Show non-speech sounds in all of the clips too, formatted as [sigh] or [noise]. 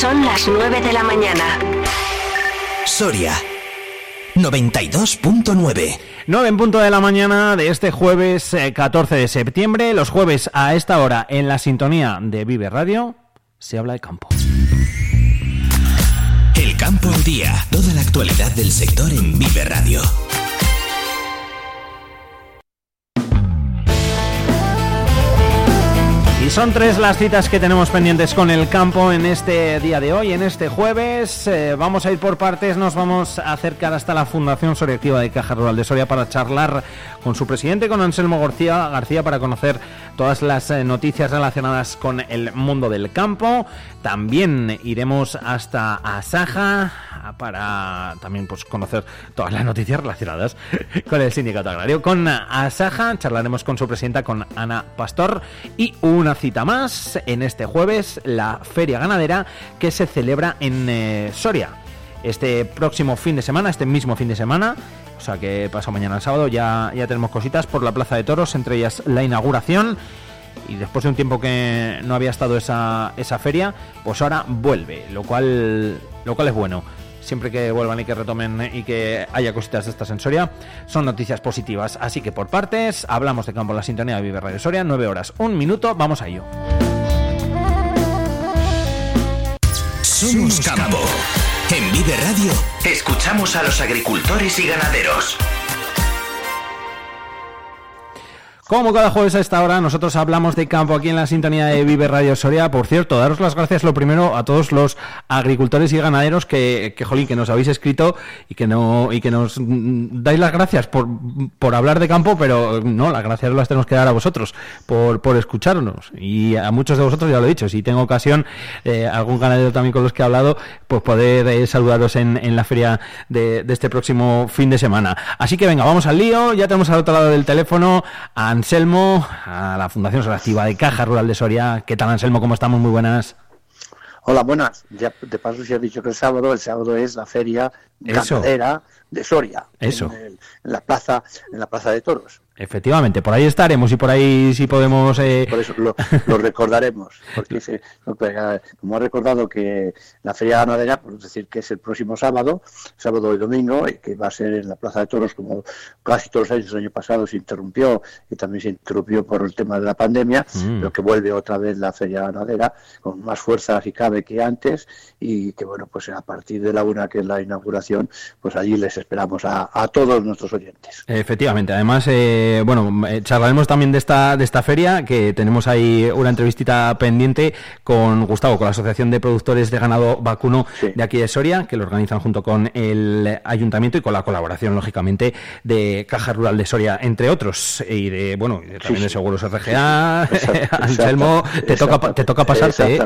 Son las 9 de la mañana. Soria 92.9 9 en punto de la mañana de este jueves 14 eh, de septiembre. Los jueves a esta hora en la sintonía de Vive Radio se habla de campo. El campo al día. Toda la actualidad del sector en Vive Radio. Son tres las citas que tenemos pendientes con el campo en este día de hoy, en este jueves. Eh, vamos a ir por partes, nos vamos a acercar hasta la Fundación Soria Activa de Caja Rural de Soria para charlar con su presidente, con Anselmo García, García para conocer todas las eh, noticias relacionadas con el mundo del campo. También iremos hasta Asaja para también pues, conocer todas las noticias relacionadas [laughs] con el sindicato agrario. Con Asaja charlaremos con su presidenta, con Ana Pastor, y una cita más en este jueves, la Feria Ganadera que se celebra en eh, Soria. Este próximo fin de semana, este mismo fin de semana, o sea que pasado mañana el sábado, ya, ya tenemos cositas por la Plaza de Toros, entre ellas la inauguración y después de un tiempo que no había estado esa, esa feria, pues ahora vuelve, lo cual, lo cual es bueno siempre que vuelvan y que retomen y que haya cositas de esta sensoria, son noticias positivas. Así que por partes, hablamos de campo en la sintonía de Vive Radio Soria, 9 horas, un minuto, vamos a ello. Somos campo. En Vive Radio, escuchamos a los agricultores y ganaderos. Como cada jueves a esta hora, nosotros hablamos de campo aquí en la sintonía de Vive Radio Soria. Por cierto, daros las gracias lo primero a todos los agricultores y ganaderos que, que jolín, que nos habéis escrito y que no y que nos dais las gracias por, por hablar de campo, pero no, las gracias las tenemos que dar a vosotros por, por escucharnos. Y a muchos de vosotros ya lo he dicho, si tengo ocasión, eh, algún ganadero también con los que he hablado, pues poder eh, saludaros en, en la feria de, de, este próximo fin de semana. Así que venga, vamos al lío. Ya tenemos al otro lado del teléfono a Anselmo, a la Fundación Activa de Caja Rural de Soria. ¿Qué tal, Anselmo? ¿Cómo estamos? Muy buenas. Hola, buenas. Ya de paso si has dicho que el sábado, el sábado es la feria ganadera de Soria. Eso. En, la plaza, en la plaza de toros. Efectivamente, por ahí estaremos y por ahí sí podemos... Eh... Por eso lo, lo [laughs] recordaremos, porque se, como ha recordado que la Feria Ganadera, por decir que es el próximo sábado, sábado y domingo, y que va a ser en la Plaza de Toros, como casi todos los años, el año pasado se interrumpió y también se interrumpió por el tema de la pandemia, mm. pero que vuelve otra vez la Feria Ganadera con más fuerza si cabe que antes y que bueno, pues a partir de la una que es la inauguración, pues allí les esperamos a, a todos nuestros oyentes. Efectivamente, además... Eh eh, bueno, eh, charlaremos también de esta, de esta feria, que tenemos ahí una entrevistita pendiente con Gustavo, con la Asociación de Productores de Ganado Vacuno de aquí de Soria, que lo organizan junto con el Ayuntamiento y con la colaboración, lógicamente, de Caja Rural de Soria, entre otros, y de, bueno, también de Seguros RGA. [laughs] Anselmo, te toca, te toca pasarte, ¿eh?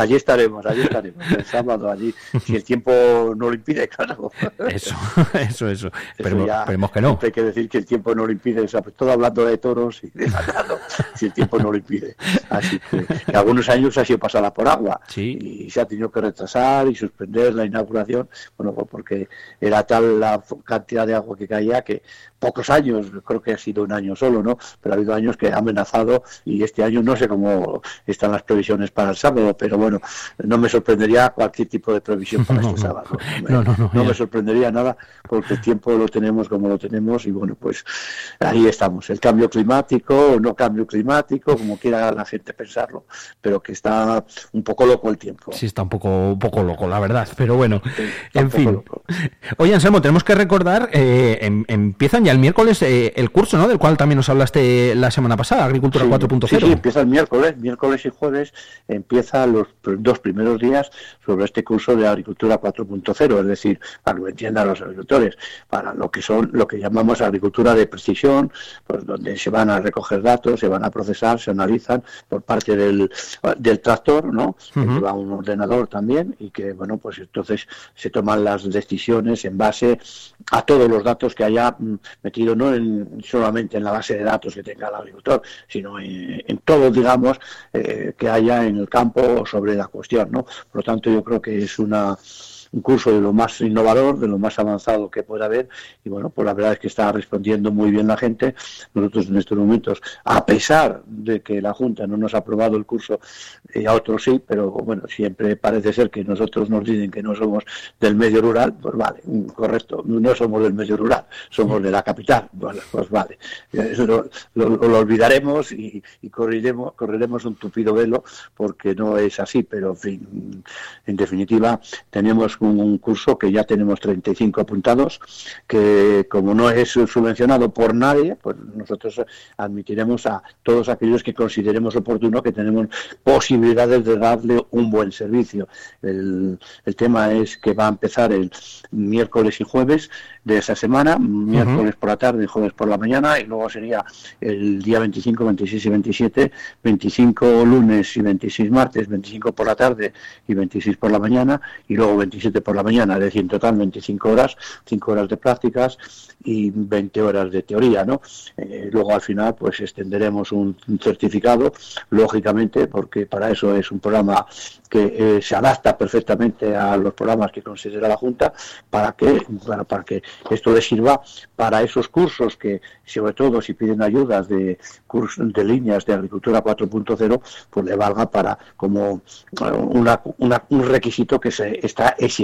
Allí estaremos, allí estaremos, el sábado, allí, si el tiempo no lo impide, claro. Eso, [laughs] eso, eso. esperemos, que no. Hay que decir que el tiempo no lo impide, sobre todo hablando de toros y de ganado, si el tiempo no lo impide. Así que, algunos años ha sido pasada por agua y se ha tenido que retrasar y suspender la inauguración, bueno, pues porque era tal la cantidad de agua que caía que pocos años, creo que ha sido un año solo, ¿no? Pero ha habido años que ha amenazado y este año no sé cómo están las previsiones para el sábado, pero bueno, no me sorprendería cualquier tipo de previsión para este sábado. [laughs] No, no, no, me sorprendería nada porque el tiempo lo tenemos como lo tenemos y bueno, pues ahí estamos. El cambio climático o no cambio climático, como quiera la gente pensarlo, pero que está un poco loco el tiempo. Sí, está un poco, un poco loco, la verdad, pero bueno, en fin. Oye, Anselmo, tenemos que recordar, eh, em, empiezan ya el miércoles eh, el curso, ¿no? Del cual también nos hablaste la semana pasada, Agricultura 4.0. Sí, sí, empieza el miércoles, miércoles y jueves empieza los dos primeros días sobre este curso de Agricultura 4.0, es decir, para que lo entiendan los agricultores, para lo que son, lo que llamamos agricultura de precisión, pues donde se van a recoger datos, se van a procesar, se analizan por parte del, del tractor, ¿no? Que va un ordenador también y que, bueno, pues entonces se toman las decisiones en base a todos los datos que haya mm, metido no en, solamente en la base de datos que tenga el agricultor, sino en, todo, digamos, eh, que haya en el campo sobre la cuestión, ¿no? Por lo tanto, yo creo que es una un curso de lo más innovador, de lo más avanzado que pueda haber y bueno, pues la verdad es que está respondiendo muy bien la gente. Nosotros en estos momentos, a pesar de que la Junta no nos ha aprobado el curso, y a otros sí, pero bueno, siempre parece ser que nosotros nos dicen que no somos del medio rural, pues vale, correcto, no somos del medio rural, somos de la capital, bueno, pues vale, eso lo, olvidaremos y, correremos, correremos un tupido velo porque no es así, pero en fin, en definitiva, tenemos un, curso que ya tenemos 35 apuntados, que como no es subvencionado por nadie, pues nosotros admitiremos a todos aquellos que consideremos oportuno que tenemos posibilidades de darle un buen servicio. El, el tema es que va a empezar el miércoles y jueves de esa semana, miércoles por la tarde y jueves por la mañana, y luego sería el día 25, 26 y 27, 25 lunes y 26 martes, 25 por la tarde y 26 por la mañana, y luego 27 por la mañana, es decir, en total 25 horas, 5 horas de prácticas y 20 horas de teoría, ¿no? Eh, luego al final, pues extenderemos un, certificado, lógicamente, porque para eso es un programa que eh, se adapta perfectamente a los programas que considera la Junta, para que, para, para que esto le sirva para esos cursos que, sobre todo si piden ayudas de de líneas de agricultura 4.0, pues le valga para como una, un requisito que se está exigiendo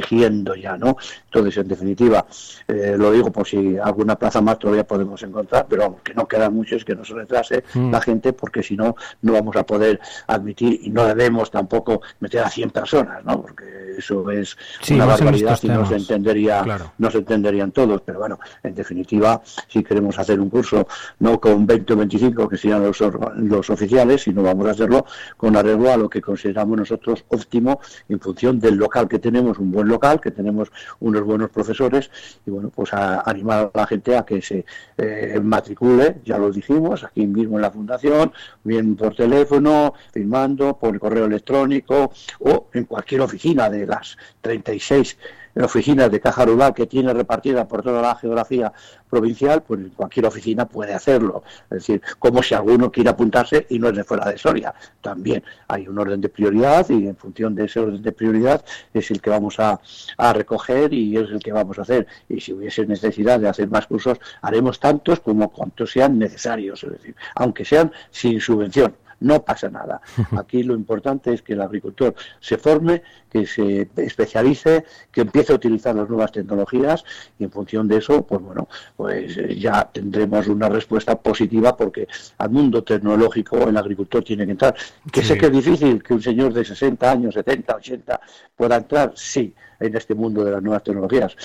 ya, ¿no? Entonces, en definitiva, eh, lo digo por si alguna plaza más todavía podemos encontrar, pero vamos, que no quedan muchos, que no se retrase mm. la gente, porque si no, no vamos a poder admitir y no debemos tampoco meter a 100 personas, ¿no? Porque eso es una barbaridad y no se entendería, no se entenderían todos, pero bueno, en definitiva, si queremos hacer un curso no con 20 o 25 que sean los, los oficiales, sino vamos a hacerlo con arreglo a lo que consideramos nosotros óptimo en función del local que tenemos, un buen local, que tenemos unos buenos profesores y bueno, pues a animar a la gente a que se eh, matricule, ya lo dijimos, aquí mismo en la fundación, bien por teléfono, firmando, por correo electrónico o en cualquier oficina de las 36 oficinas de caja rural que tiene repartida por toda la geografía provincial, pues cualquier oficina puede hacerlo. Es decir, como si alguno quiere apuntarse y no es de fuera de Soria. También hay un orden de prioridad y en función de ese orden de prioridad es el que vamos a, a recoger y es el que vamos a hacer. Y si hubiese necesidad de hacer más cursos, haremos tantos como cuantos sean necesarios, es decir, aunque sean sin subvención no pasa nada. [laughs] Aquí lo importante es que el agricultor se forme, que se especialice, que empiece a utilizar las nuevas tecnologías y en función de eso, pues bueno, pues eh, ya tendremos una respuesta positiva porque al mundo tecnológico el agricultor tiene que entrar. Que sé que es difícil que un señor de 60 años, 70, 80 pueda entrar, sí, en este mundo de las nuevas tecnologías,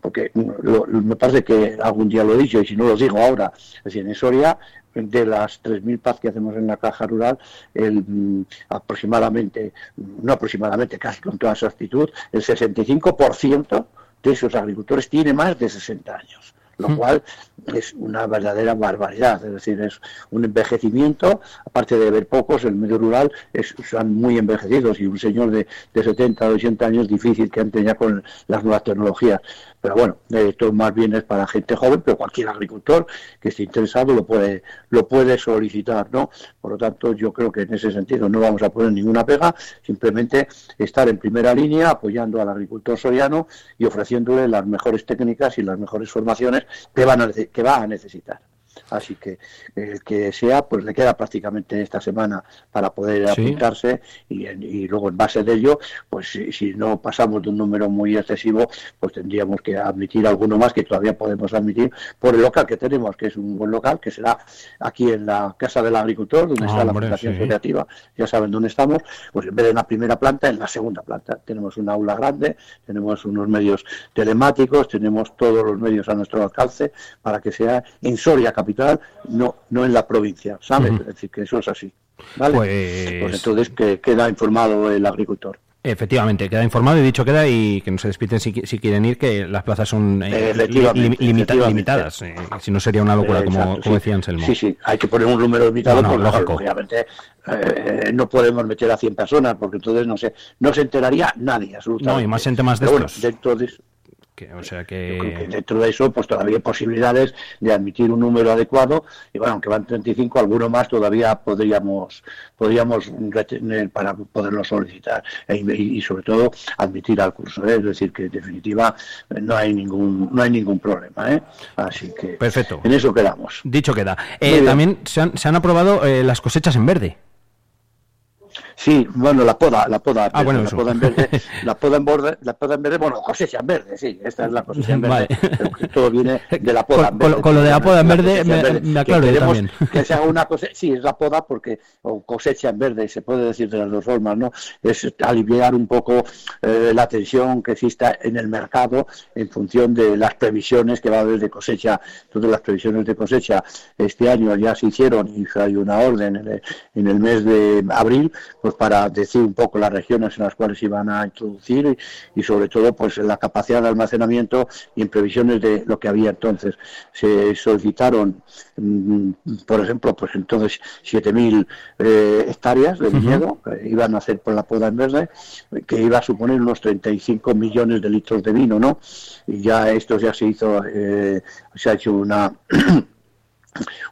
porque me parece que algún día lo he dicho y si no lo digo ahora, es decir, en Soria de las 3.000 paz que hacemos en la caja rural, el, mm, aproximadamente, no aproximadamente, casi con toda su actitud, el 65% de esos agricultores tiene más de 60 años lo cual es una verdadera barbaridad, es decir, es un envejecimiento, aparte de ver pocos, el medio rural es, son muy envejecidos y un señor de, de 70 o 80 años difícil que ante ya con las nuevas tecnologías. Pero bueno, esto más bien es para gente joven, pero cualquier agricultor que esté interesado lo puede, lo puede solicitar, ¿no? Por lo tanto, yo creo que en ese sentido no vamos a poner ninguna pega, simplemente estar en primera línea apoyando al agricultor soriano y ofreciéndole las mejores técnicas y las mejores formaciones que, a, que va a necesitar. Así que el que sea, pues le queda prácticamente esta semana para poder apuntarse y, luego en base de ello, pues si, no pasamos de un número muy excesivo, pues tendríamos que admitir alguno más que todavía podemos admitir por el local que tenemos, que es un buen local, que será aquí en la Casa del Agricultor, donde está la Fundación Creativa, ya saben dónde estamos, pues en vez de en la primera planta, en la segunda planta. Tenemos una aula grande, tenemos unos medios telemáticos, tenemos todos los medios a nuestro alcance para que sea en Soria capital, no, no en la provincia, ¿sabes? Es decir, que eso es así. ¿vale? Pues... pues entonces que queda informado el agricultor. Efectivamente, queda informado y dicho queda y que no se despiten si, si quieren ir, que las plazas son eh, limitadas. Eh, si no sería una locura, como, decía Anselmo. Sí, sí, hay que poner un número limitado, no, lógico. obviamente eh, no podemos meter a 100 personas, porque entonces no se, no se enteraría nadie, absolutamente. No, y más gente más de estos. dentro de, o sea que... dentro de eso, pues todavía hay posibilidades de admitir un número adecuado. Y bueno, aunque van 35, alguno más todavía podríamos podríamos retener para poderlo solicitar e y, sobre todo admitir al curso. ¿eh? Es decir, que en definitiva no hay ningún no hay ningún problema. ¿eh? Así que Perfecto. en eso quedamos. Dicho queda. Eh, también se han, se han aprobado eh, las cosechas en verde. Sí, bueno, la poda, la poda, ah, bueno, la poda en verde, [laughs] la poda en verde, la poda en verde, bueno, cosecha en verde, sí, esta es la cosecha en verde. Todo viene de la poda. Con, en verde, con lo de la poda en verde, me, me, aclaro que también. Que se haga una [laughs] cosecha, sí, es la poda porque, o cosecha en verde, se puede decir de las dos formas, ¿no? Es aliviar un poco eh, la tensión que exista en el mercado en función de las previsiones que va a haber de cosecha. Todas las previsiones de cosecha este año ya se hicieron y hay una orden en el, en el mes de abril, pues para decir un poco las regiones en las cuales iban a introducir y, sobre todo pues la capacidad de almacenamiento y en previsiones de lo que había entonces. Se solicitaron, mm, por ejemplo, pues entonces 7.000 eh, hectáreas de viñedo que iban a hacer por la poda en verde, que iba a suponer unos 35 millones de litros de vino, ¿no? Y ya esto ya se hizo, eh, se ha hecho una [clears throat]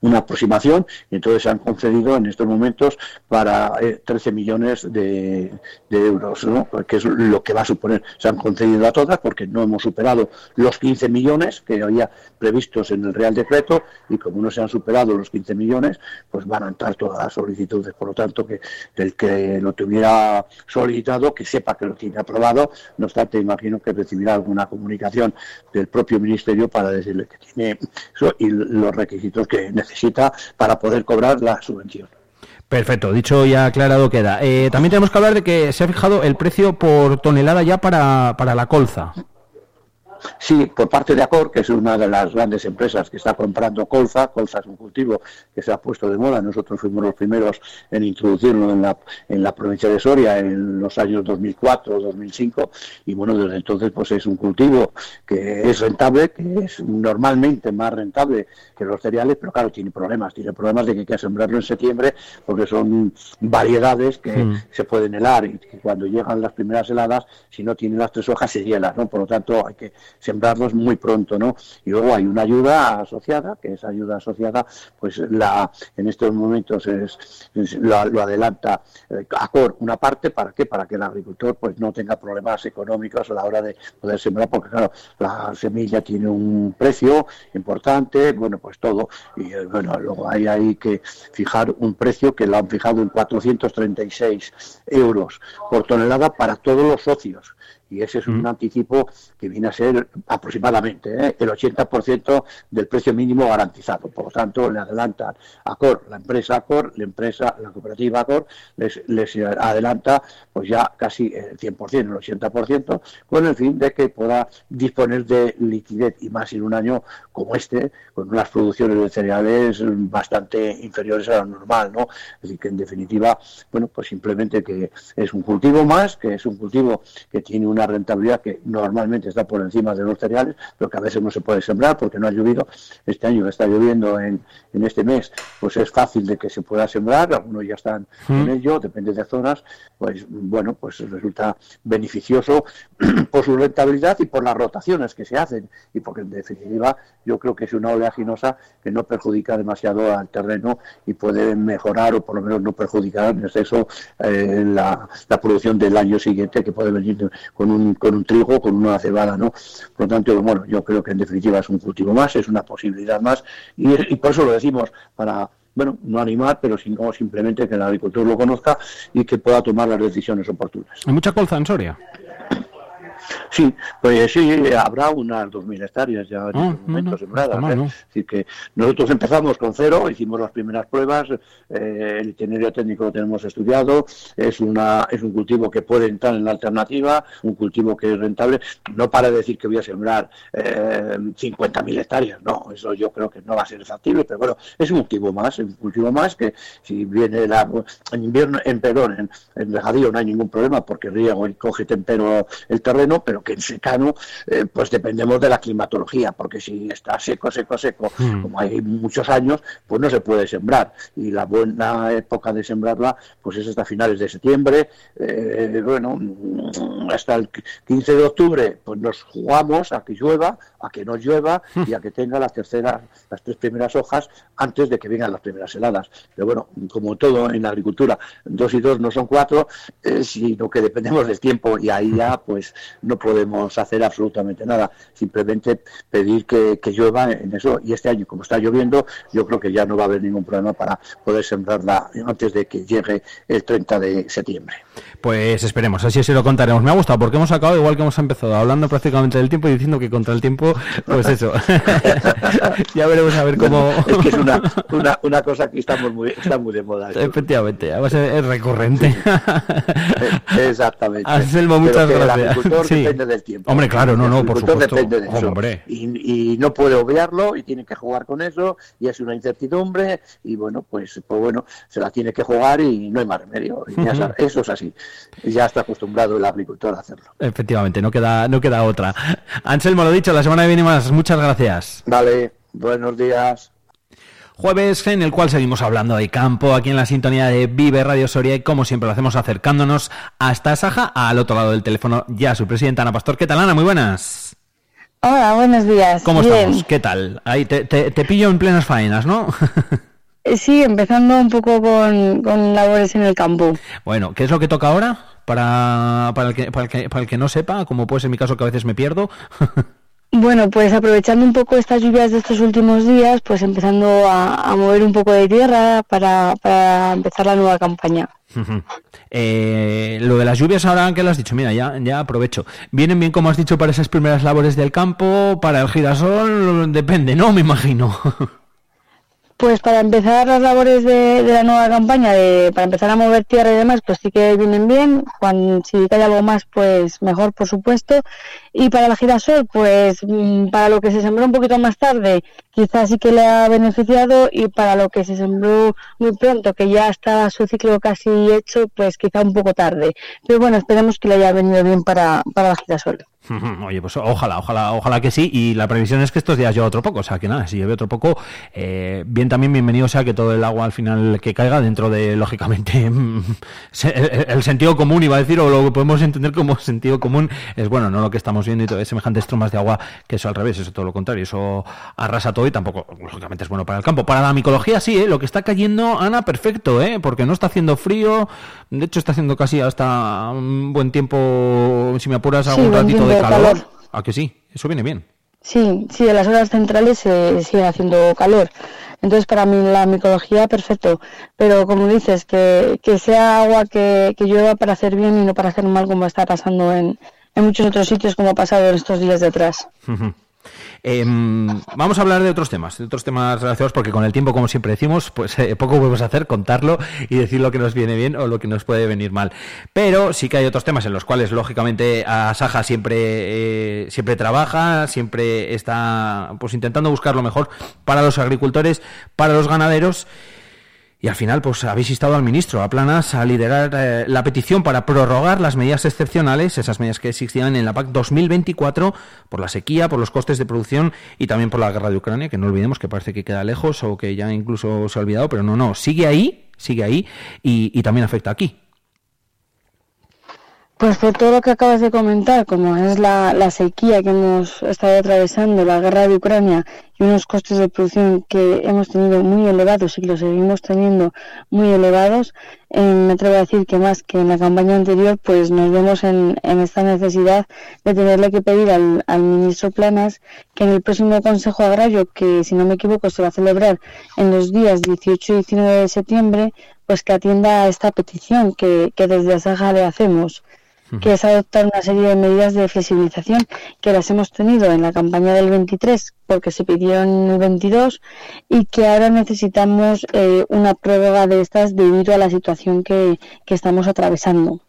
una aproximación y entonces se han concedido en estos momentos para 13 eh, millones de, euros, ¿no? que es lo que va a suponer. Se han concedido a todas porque no hemos superado los 15 millones que había previstos en el Real Decreto y como no se han superado los 15 millones, pues van a entrar todas las solicitudes. Por lo tanto, que el que lo tuviera solicitado, que sepa que lo tiene aprobado, no obstante, imagino que recibirá alguna comunicación del propio Ministerio para decirle que tiene eso y los requisitos que necesita para poder cobrar la subvención. Perfecto, dicho y aclarado queda. Eh, también tenemos que hablar de que se ha fijado el precio por tonelada ya para, para la colza. Sí, por parte de Acor, que es una de las grandes empresas que está comprando colza, colza es un cultivo que se ha puesto de moda, nosotros fuimos los primeros en introducirlo en la, en la provincia de Soria en los años 2004, 2005, y bueno, desde entonces pues es un cultivo que es rentable, que es normalmente más rentable que los cereales, pero claro, tiene problemas, tiene problemas de que hay que sembrarlo en septiembre porque son variedades que mm. se pueden helar. Y que cuando llegan las primeras heladas, si no tienen las tres hojas se hielan, ¿no? Por lo tanto hay que sembrarlos muy pronto, ¿no? Y luego hay una ayuda asociada, que esa ayuda asociada, pues la en estos momentos es, lo, adelanta eh, ACOR una parte, ¿para qué? Para que el agricultor pues no tenga problemas económicos a la hora de poder sembrar, porque claro, la semilla tiene un precio importante, bueno, pues todo, y eh, bueno, luego hay ahí que fijar un precio que lo han fijado en 436 euros por tonelada para todos los socios y ese es un mm. anticipo que viene a ser aproximadamente ¿eh? el 80% del precio mínimo garantizado. Por lo tanto, le adelantan a COR, la empresa ACOR, la empresa, la cooperativa ACOR, les, les adelanta pues ya casi el 100%, el 80%, con el fin de que pueda disponer de liquidez y más en un año como este, con unas producciones de cereales bastante inferiores a lo normal, ¿no? Es decir, que en definitiva, bueno, pues simplemente que es un cultivo más, que es un cultivo que tiene un una rentabilidad que normalmente está por encima de los cereales, pero que a veces no se puede sembrar porque no ha llovido. Este año está lloviendo en, en este mes, pues es fácil de que se pueda sembrar, algunos ya están en mm. ello, depende de zonas, pues bueno, pues resulta beneficioso [clears throat] por su rentabilidad y por las rotaciones que se hacen y porque en definitiva yo creo que es una oleaginosa que no perjudica demasiado al terreno y puede mejorar o por lo menos no perjudicar en exceso eh, la, la producción del año siguiente que puede venir con con un, trigo, con una cebada, ¿no? Por lo tanto, bueno, yo creo que en definitiva es un cultivo más, es una posibilidad más, y, por eso lo decimos, para bueno, no animar, pero sino simplemente que el agricultor lo conozca y que pueda tomar las decisiones oportunas. ¿Hay mucha colza en Soria? Sí, pues sí, habrá unas 2.000 hectáreas ya en ah, estos momentos sembradas. ¿eh? Es decir, que nosotros empezamos con cero, hicimos las primeras pruebas, eh, el itinerario técnico lo tenemos estudiado, es, una, es un cultivo que puede entrar en la alternativa, un cultivo que es rentable. No para decir que voy a sembrar eh, 50.000 hectáreas, no, eso yo creo que no va a ser factible, pero bueno, es un cultivo más, un cultivo más que si viene la, en invierno, en perdón, en, en no hay ningún problema porque riego y coge tempero el terreno, secano, pero que en secano eh, pues dependemos de la climatología, porque si está seco, seco, seco, hmm. como hay muchos años, pues no se puede sembrar. Y la buena época de sembrarla pues es hasta finales de septiembre, eh, bueno, hasta el 15 de octubre pues nos jugamos a que llueva, a que no llueva hmm. y a que tenga las terceras, las tres primeras hojas antes de que vengan las primeras heladas. Pero bueno, como todo en la agricultura, dos y dos no son cuatro, eh, sino que dependemos del tiempo y ahí ya pues no podemos hacer absolutamente nada, simplemente pedir que, llueva en eso y este año como está lloviendo yo creo que ya no va a haber ningún problema para poder sembrarla antes de que llegue el 30 de septiembre. Pues esperemos, así se lo contaremos. Me ha gustado porque hemos acabado igual que hemos empezado hablando prácticamente del tiempo y diciendo que contra el tiempo, pues eso. [laughs] ya veremos a ver cómo... es que es una, una, cosa que estamos muy, está muy de moda. Efectivamente, además es recurrente. [laughs] Exactamente. Anselmo, muchas gracias. Agricultor depende del tiempo. Hombre, claro, no, no, por supuesto. depende de eso. Y, y, no puede obviarlo y tiene que jugar con eso y es una incertidumbre y bueno, pues, pues bueno, se la tiene que jugar y no hay más remedio. eso es así. Ya está acostumbrado el agricultor a hacerlo. Efectivamente, no queda, no queda otra. Anselmo, lo dicho, la semana que viene más. Muchas gracias. Vale, buenos días. Jueves en el cual seguimos hablando de campo aquí en la sintonía de Vive Radio Soria y como siempre lo hacemos acercándonos hasta Saja, al otro lado del teléfono ya su presidenta Ana Pastor. ¿Qué tal Ana? Muy buenas. Hola, buenos días. ¿Cómo estamos? ¿Qué tal? Ahí te, te, pillo en plenas faenas, ¿no? Eh, sí, empezando un poco con, con, labores en el campo. Bueno, ¿qué es lo que toca ahora? Para, para, el que, para, el que, para el que no sepa, como puede ser mi caso que a veces me pierdo. [laughs] Bueno, pues aprovechando un poco estas lluvias de estos últimos días, pues empezando a, mover un poco de tierra para, para empezar la nueva campaña. Eh, lo de las lluvias ahora que lo has dicho, mira, ya, ya aprovecho. ¿Vienen bien, como has dicho, para esas primeras labores del campo? ¿Para el girasol? Depende, ¿no? Me imagino. [laughs] Pues para empezar las labores de, la nueva campaña, de, para empezar a mover tierra y demás, pues sí que vienen bien. Cuando, si hay algo más, pues mejor, por supuesto. Y para la girasol, pues mm, para lo que se sembró un poquito más tarde, quizás sí que le ha beneficiado. Y para lo que se sembró muy pronto, que ya está su ciclo casi hecho, pues quizá un poco tarde. Pero bueno, esperemos que le haya venido bien para, para la girasol. [laughs] Oye, pues ojalá, ojalá, ojalá que sí. Y la previsión es que estos días llueva otro poco. O sea, que nada, si llueve otro poco, eh, bien también bienvenido sea que todo el agua al final que caiga dentro de, [laughs] lógicamente, [laughs] el, sentido común, iba a decir, o lo que podemos entender como sentido común, es bueno, no lo que estamos viendo y todo, semejantes tromas de agua, que eso al revés, eso todo lo contrario. Eso arrasa todo y tampoco, lógicamente, es bueno para el campo. Para la micología, sí, ¿eh? lo que está cayendo, Ana, perfecto, ¿eh? porque no está haciendo frío. De hecho, está haciendo casi hasta un buen tiempo, si me apuras, algún ratito de calor. ¿A que sí? Eso viene bien. Sí, sí, en las horas centrales se sigue haciendo calor. Entonces, para mí la micología, perfecto. Pero como dices, que, que sea agua que, que llueva para hacer bien y no para hacer mal, como está pasando en, en muchos otros sitios, como ha pasado en estos días detrás. Em, vamos a hablar de otros temas, de otros temas relacionados, porque con el tiempo, como siempre decimos, pues eh, poco podemos hacer, contarlo y decir lo que nos viene bien o lo que nos puede venir mal. Pero sí que hay otros temas en los cuales, lógicamente, Asaja siempre, eh, siempre trabaja, siempre está pues intentando buscar lo mejor para los agricultores, para los ganaderos. Y al final, pues habéis instado al ministro, a Planas, a liderar eh, la petición para prorrogar las medidas excepcionales, esas medidas que existían en la PAC 2024, por la sequía, por los costes de producción y también por la guerra de Ucrania, que no olvidemos que parece que queda lejos o que ya incluso se ha olvidado, pero no, no, sigue ahí, sigue ahí y, y también afecta aquí. Pues por todo lo que acabas de comentar, como es la, sequía que hemos estado atravesando, la guerra de Ucrania y unos costes de producción que hemos tenido muy elevados y que los seguimos teniendo muy elevados, eh, me atrevo a decir que más que en la campaña anterior, pues nos vemos en, esta necesidad de tenerle que pedir al, al, ministro Planas que en el próximo Consejo Agrario, que si no me equivoco se va a celebrar en los días 18 y 19 de septiembre, pues que atienda a esta petición que, que desde Asaja le hacemos que es adoptar una serie de medidas de flexibilización que las hemos tenido en la campaña del 23 porque se pidieron en el 22 y que ahora necesitamos eh, una prórroga de estas debido a la situación que, que estamos atravesando.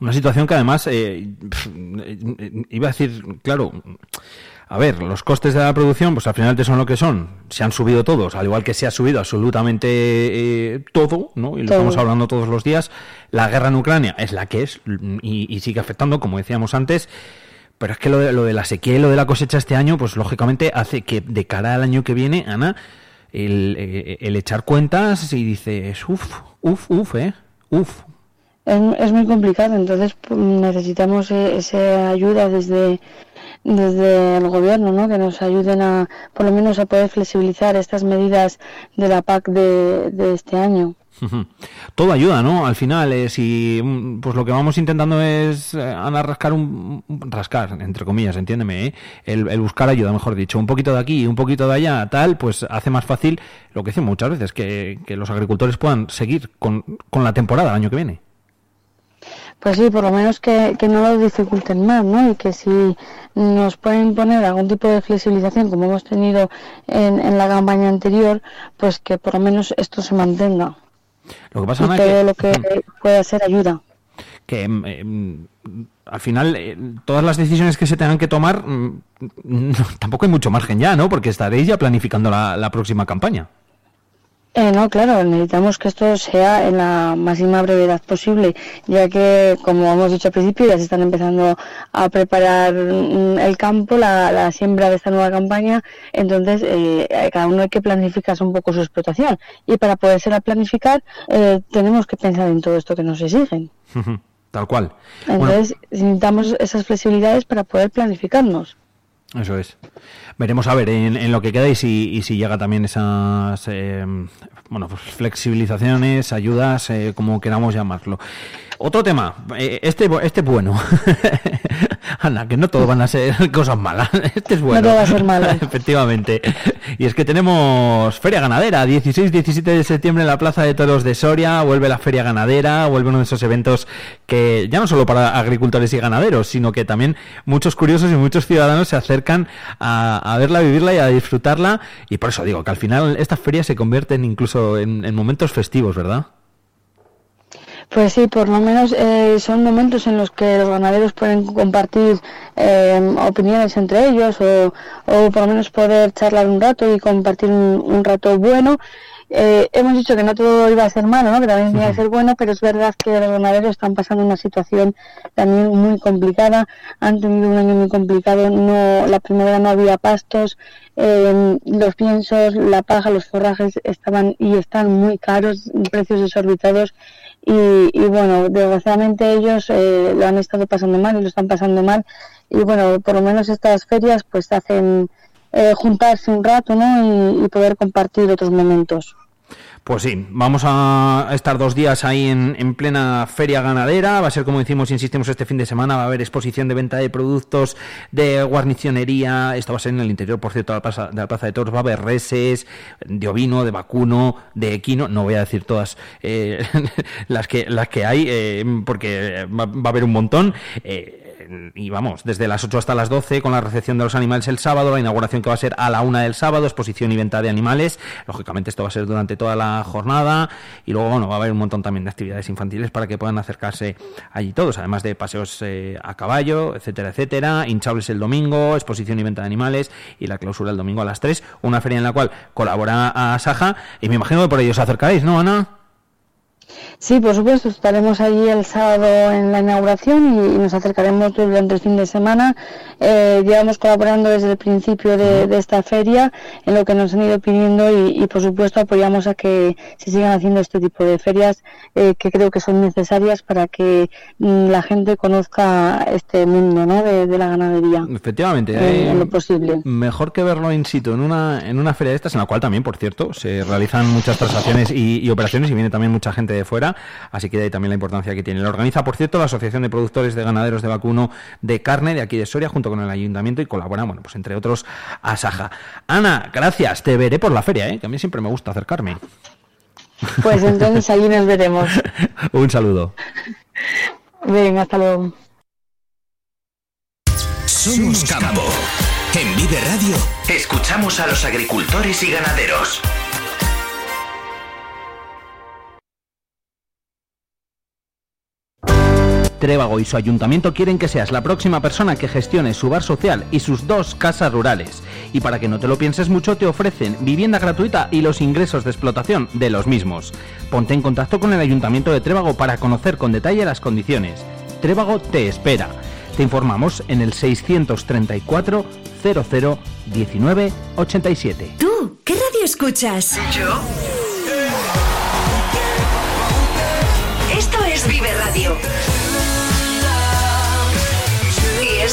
Una situación que además, eh, iba a decir, claro, a ver, los costes de la producción, pues al final te son lo que son. Se han subido todos, al igual que se ha subido absolutamente eh, todo, ¿no? Y lo estamos hablando todos los días. La guerra en Ucrania es la que es y, sigue afectando, como decíamos antes. Pero es que lo de, lo de la sequía y lo de la cosecha este año, pues lógicamente hace que de cara al año que viene, Ana, el, eh, el echar cuentas y dices, uff, uff, uff, eh, uff. Es, es muy complicado, entonces pues, necesitamos e, esa ayuda desde desde el gobierno, ¿no? que nos ayuden a, por lo menos, a poder flexibilizar estas medidas de la PAC de, este año. [laughs] Todo ayuda, ¿no? Al final, eh, si mm, pues lo que vamos intentando es eh, rascar un rascar, entre comillas, entiéndeme, ¿eh? el, buscar ayuda, mejor dicho, un poquito de aquí, un poquito de allá, tal, pues hace más fácil lo que decimos muchas veces, que, que los agricultores puedan seguir con, con la temporada el año que viene. Pues sí, por lo menos que, no lo dificulten más, ¿no? Y que si nos pueden poner algún tipo de flexibilización, como hemos tenido en, la campaña anterior, pues que por lo menos esto se mantenga. Lo que pasa y todo lo que pueda ser ayuda. Que em, em, al final eh, todas las decisiones que se tengan que tomar, mm, [laughs] tampoco hay mucho margen ya, ¿no? Porque estaréis ya planificando la próxima campaña. Eh, no, claro, necesitamos que esto sea en la máxima brevedad posible, ya que, como hemos dicho al principio, ya se están empezando a preparar mm, el campo, la, siembra de esta nueva campaña, entonces eh, cada uno hay que planificarse un poco su explotación. Y para poderse planificar, eh, tenemos que pensar en todo esto que nos exigen. [laughs] Tal cual. Entonces, necesitamos esas flexibilidades para poder planificarnos. Eso es. Veremos a ver en, lo que queda y si, si llega también esas eh, bueno, pues flexibilizaciones, ayudas, eh, como queramos llamarlo. Otro tema, eh, este, este es bueno. [laughs] Ana, que no todos van a ser [laughs] cosas malas. Este es bueno. No todo va a ser malo. [laughs] Efectivamente. Y es que tenemos Feria Ganadera, 16-17 de septiembre en la Plaza de Toros de Soria. Vuelve la Feria Ganadera, vuelve uno de esos eventos que ya no solo para agricultores y ganaderos, sino que también muchos curiosos y muchos ciudadanos se acercan a, verla, a vivirla y a disfrutarla. Y por eso digo que al final estas ferias se convierten incluso en momentos festivos, ¿verdad? Pues sí, por lo menos eh, son momentos en los que los ganaderos pueden compartir eh, opiniones entre ellos o, o, por lo menos poder charlar un rato y compartir un, rato bueno. Eh, hemos dicho que no todo iba a ser malo, ¿no? que también iba a ser bueno, pero es verdad que los ganaderos están pasando una situación también muy complicada, han tenido un año muy complicado, no la primavera no había pastos, los piensos, la paja, los forrajes estaban y están muy caros, precios desorbitados y, bueno, desgraciadamente ellos eh, lo han estado pasando mal y lo están pasando mal y bueno, por lo menos estas ferias pues hacen eh, juntarse un rato ¿no? y poder compartir otros momentos. Pues sí, vamos a estar dos días ahí en, plena feria ganadera. Va a ser como decimos, insistimos este fin de semana. Va a haber exposición de venta de productos de guarnicionería. Esto va a ser en el interior, por cierto, de la Plaza de, la plaza de Toros. Va a haber reses, de ovino, de vacuno, de equino. No voy a decir todas eh, [laughs] las que las que hay, eh, porque va, a haber un montón. Eh, y vamos, desde las 8 hasta las 12 con la recepción de los animales el sábado, la inauguración que va a ser a la 1 del sábado, exposición y venta de animales. Lógicamente esto va a ser durante toda la jornada y luego, bueno, va a haber un montón también de actividades infantiles para que puedan acercarse allí todos, además de paseos eh, a caballo, etcétera, etcétera. Hinchables el domingo, exposición y venta de animales y la clausura el domingo a las 3, una feria en la cual colabora a Saja y me imagino que por ello os acercaréis, ¿no, Ana? Sí, por supuesto, estaremos allí el sábado en la inauguración y, nos acercaremos durante el fin de semana. Eh, llevamos colaborando desde el principio de, esta feria en lo que nos han ido pidiendo y, por supuesto apoyamos a que se sigan haciendo este tipo de ferias eh, que creo que son necesarias para que mm, la gente conozca este mundo ¿no? de, la ganadería. Efectivamente, en lo posible. Mejor que verlo in situ en una, en una feria de estas, en la cual también, por cierto, se realizan muchas transacciones y, y operaciones y viene también mucha gente de fuera, así que de ahí también la importancia que tiene. Lo organiza, por cierto, la Asociación de Productores de Ganaderos de Vacuno de Carne de aquí de Soria, junto con el Ayuntamiento y colabora, bueno, pues entre otros, a Saja. Ana, gracias, te veré por la feria, ¿eh? que a mí siempre me gusta acercarme. Pues entonces allí nos veremos. [laughs] Un saludo. Venga, hasta luego. Somos Campo. En Vive Radio escuchamos a los agricultores y ganaderos. Trébago y su ayuntamiento quieren que seas la próxima persona que gestione su bar social y sus dos casas rurales. Y para que no te lo pienses mucho, te ofrecen vivienda gratuita y los ingresos de explotación de los mismos. Ponte en contacto con el ayuntamiento de Trébago para conocer con detalle las condiciones. Trébago te espera. Te informamos en el 634 00 19 87. ¿Tú qué radio escuchas? Yo. Esto es Vive Radio.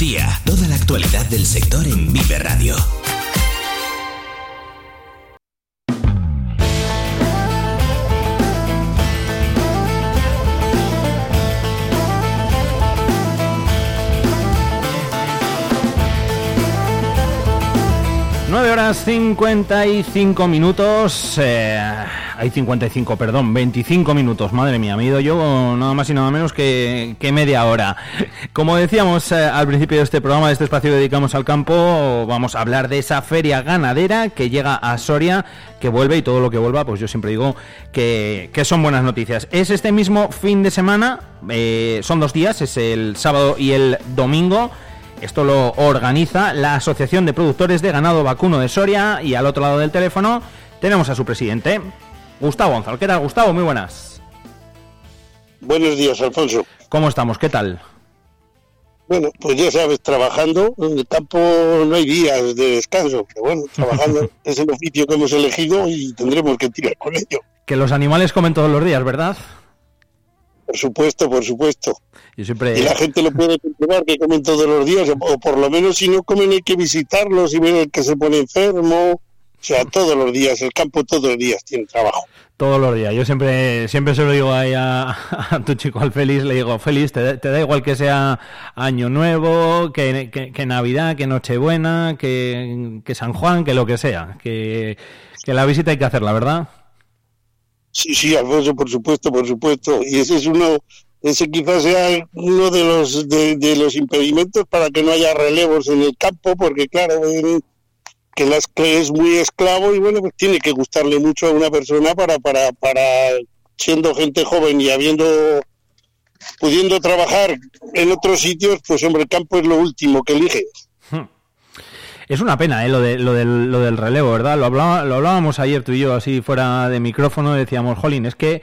Día, toda la actualidad del sector en Vive Radio. Nueve horas 55 minutos. eh, hay 55, perdón, 25 minutos. Madre mía, me he ido yo nada más y nada menos que, que media hora. Como decíamos eh, al principio de este programa, de este espacio que dedicamos al campo, vamos a hablar de esa feria ganadera que llega a Soria, que vuelve y todo lo que vuelva, pues yo siempre digo que, que son buenas noticias. Es este mismo fin de semana, eh, son dos días, es el sábado y el domingo. Esto lo organiza la Asociación de Productores de Ganado Vacuno de Soria y al otro lado del teléfono tenemos a su presidente, Gustavo Gonzalo. ¿Qué tal, Gustavo? Muy buenas. Buenos días, Alfonso. ¿Cómo estamos? ¿Qué tal? Bueno, pues ya sabes, trabajando, en el campo no hay días de descanso, pero bueno, trabajando [laughs] es el oficio que hemos elegido y tendremos que tirar con ello. Que los animales comen todos los días, ¿verdad? Por supuesto, por supuesto. Yo siempre... Y la gente lo puede comprobar que comen todos los días, o por lo menos si no comen hay que visitarlos y ver el que se pone enfermo. O sea, todos los días, el campo todos los días tiene trabajo. Todos los días. Yo siempre siempre se lo digo ahí a, a tu chico, al Félix, le digo, Félix, te, da- te da igual que sea Año Nuevo, que, que- que Navidad, que Nochebuena, que, que San Juan, que lo que sea. Que, que la visita hay que hacerla, ¿verdad? Sí, sí, Alfonso, por supuesto, por supuesto. Y ese es uno, ese quizás sea uno de los de, de los impedimentos para que no haya relevos en el campo, porque claro, en- que las que es muy esclavo y bueno, pues tiene que gustarle mucho a una persona para para para siendo gente joven y habiendo pudiendo trabajar en otros sitios, pues hombre, el campo es lo último que elige. Es una pena, ¿eh? Lo, de, lo, del, lo del relevo, ¿verdad? Lo, hablaba- lo hablábamos ayer tú y yo, así fuera de micrófono, decíamos, jolín, es que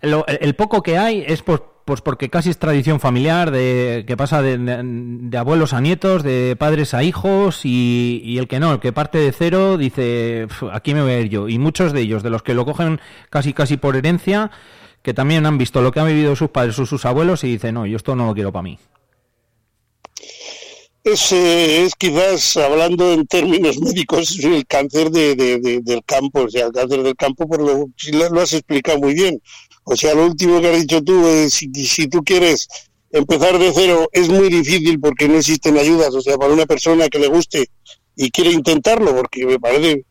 lo- el, poco que hay es pues, pues porque casi es tradición familiar, de que pasa de, de- abuelos a nietos, de padres a hijos, y, el que no, el que parte de cero, dice, "Pf, aquí me voy a ir yo. Y muchos de ellos, de los que lo cogen casi casi por herencia, que también han visto lo que han vivido sus padres o sus abuelos y dicen, no, yo esto no lo quiero para mí. Es, es quizás, hablando en términos [laughs] médicos, el cáncer de, de- de- del campo, o sea, el cáncer del campo, por lo, si lo, lo has explicado muy bien. O sea, lo último que has dicho tú, eh, si, si tú quieres empezar de cero, es muy difícil porque no existen ayudas. O sea, para una persona que le guste y quiere intentarlo, porque me parece,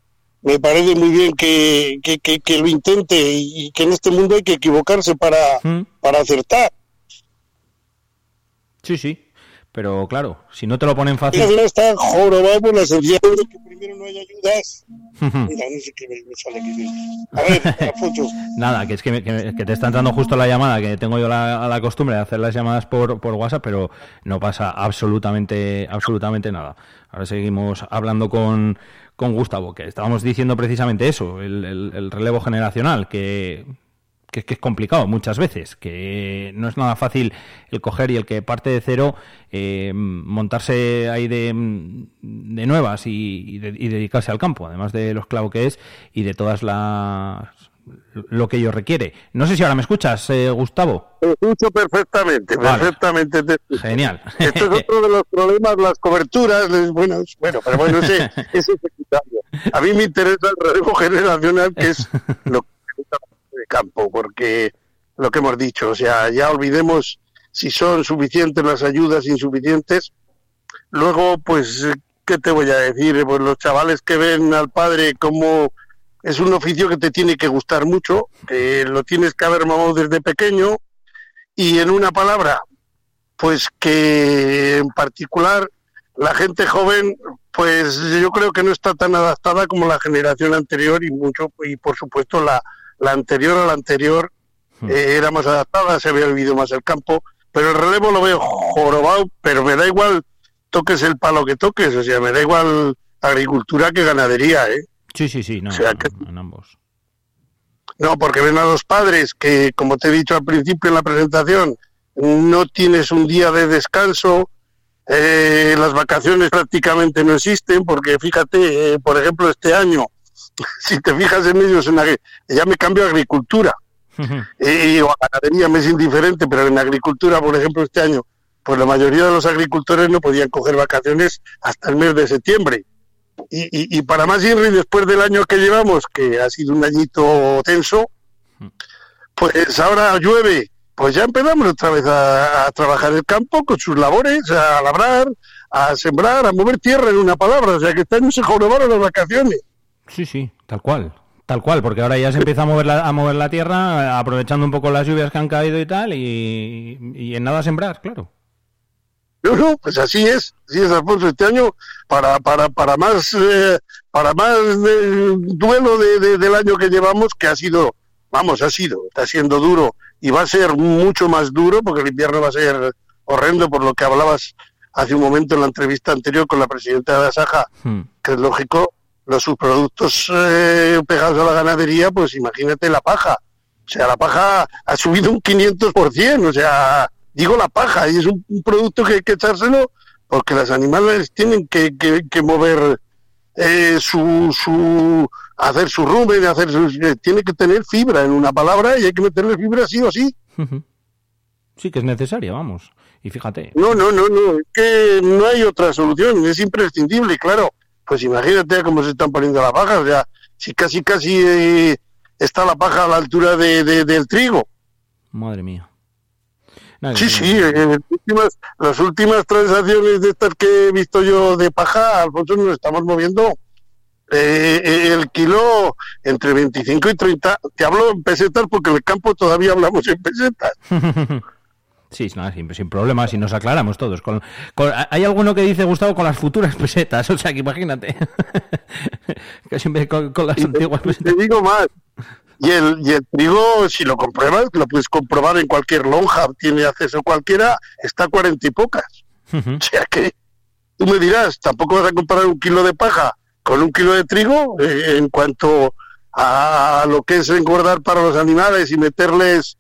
me parece muy bien que, que, que- que lo intente y, y que en este mundo hay que equivocarse para, ¿Mm? para acertar. Sí, sí. Pero claro, si no te lo ponen fácil... al final está jorobado por la sencilla de que primero no hay ayudas. [laughs] Mira, no sé qué me, me sale aquí. A ver. [laughs] Nada, que es que, me- que- que te está entrando justo la llamada, que tengo yo la, la costumbre de hacer las llamadas por, por WhatsApp, pero no pasa absolutamente, absolutamente nada. Ahora seguimos hablando con, con Gustavo, que estábamos diciendo precisamente eso, el, el- el relevo generacional, que, que, que, es complicado muchas veces, que no es nada fácil el coger y el que parte de cero eh, montarse ahí de, de nuevas y, dedicarse al campo, además de los clavos que es y de todas las lo que ello requiere. No sé si ahora me escuchas, eh, Gustavo. Te escucho perfectamente, perfectamente. Genial. Esto es otro de los problemas, las coberturas. Bueno, bueno pero bueno, ese, [laughs] es secundario. A mí me interesa el relevo generacional, que es lo que campo, porque lo que hemos dicho, o sea, ya olvidemos si son suficientes las ayudas, insuficientes. Luego, pues, ¿qué te voy a decir? Pues los chavales que ven al padre como es un oficio que te tiene que gustar mucho, lo tienes que haber mamado desde pequeño y en una palabra, pues que en particular la gente joven, pues yo creo que no está tan adaptada como la generación anterior y mucho y por supuesto la, la anterior a la anterior hmm. eh, era más adaptada, se había vivido más el campo, pero el relevo lo veo jorobado, pero me da igual toques el palo que toques, o sea, me da igual agricultura que ganadería, ¿eh? Sí, sí, sí, no, en ambos. No, porque ven a los padres que, como te he dicho al principio en la presentación, no tienes un día de descanso, eh, las vacaciones prácticamente no existen, porque fíjate, eh, por ejemplo, este año, [laughs] si te fijas en ellos, en ya me cambio a agricultura. y, o a ganadería me es indiferente, pero en agricultura, por ejemplo, este año, pues la mayoría de los agricultores no podían coger vacaciones hasta el mes de septiembre. Y, y, para más y después del año que llevamos, que ha sido un añito tenso, pues ahora llueve, pues ya empezamos otra vez a, trabajar el campo con sus labores, a labrar, a sembrar, a mover tierra en una palabra, o sea que este año se jorobaron las vacaciones. Sí, sí, tal cual. Tal cual, porque ahora ya se empieza a mover la, a mover la tierra, aprovechando un poco las lluvias que han caído y tal, y, y en nada sembrar, claro. No, no, pues así es, así es, Alfonso. Este año, para, para, para más, eh, para más duelo de, del año que llevamos, que ha sido, vamos, ha sido, está siendo duro y va a ser mucho más duro porque el invierno va a ser horrendo por lo que hablabas hace un momento en la entrevista anterior con la presidenta de Asaja, hmm. que es lógico, los subproductos eh, pegados a la ganadería, pues imagínate la paja. O sea, la paja ha subido un 500%, o sea, digo la paja, y es un, producto que hay que echárselo porque los animales tienen que, que, mover eh, su, su, hacer su rumen, hacer su, eh, tiene que tener fibra en una palabra y hay que meterle fibra sí o sí. Sí que es necesaria, vamos. Y fíjate. No, no, no, no, es que no hay otra solución, es imprescindible, claro. Pues imagínate cómo se están poniendo la paja, o sea, si casi, casi eh, está la paja a la altura de, del trigo. Madre mía sí, sí, en las últimas, las últimas transacciones de estas que he visto yo de paja, Alfonso, nos estamos moviendo eh, eh, el kilo entre 25 y 30. Te hablo en pesetas porque en el campo todavía hablamos en pesetas. [laughs] Sí, sin, sin problemas, y nos aclaramos todos. Con, hay alguno que dice, Gustavo, con las futuras pesetas, [laughs] o sea que imagínate. [laughs] que siempre con, las antiguas pesetas. Te digo más, y el, y el trigo, si lo compruebas, lo puedes comprobar en cualquier lonja, tiene acceso cualquiera, está a cuarenta y pocas. O sea que tú me dirás, tampoco vas a comparar un kilo de paja con un kilo de trigo eh, en cuanto a lo que es engordar para los animales y meterles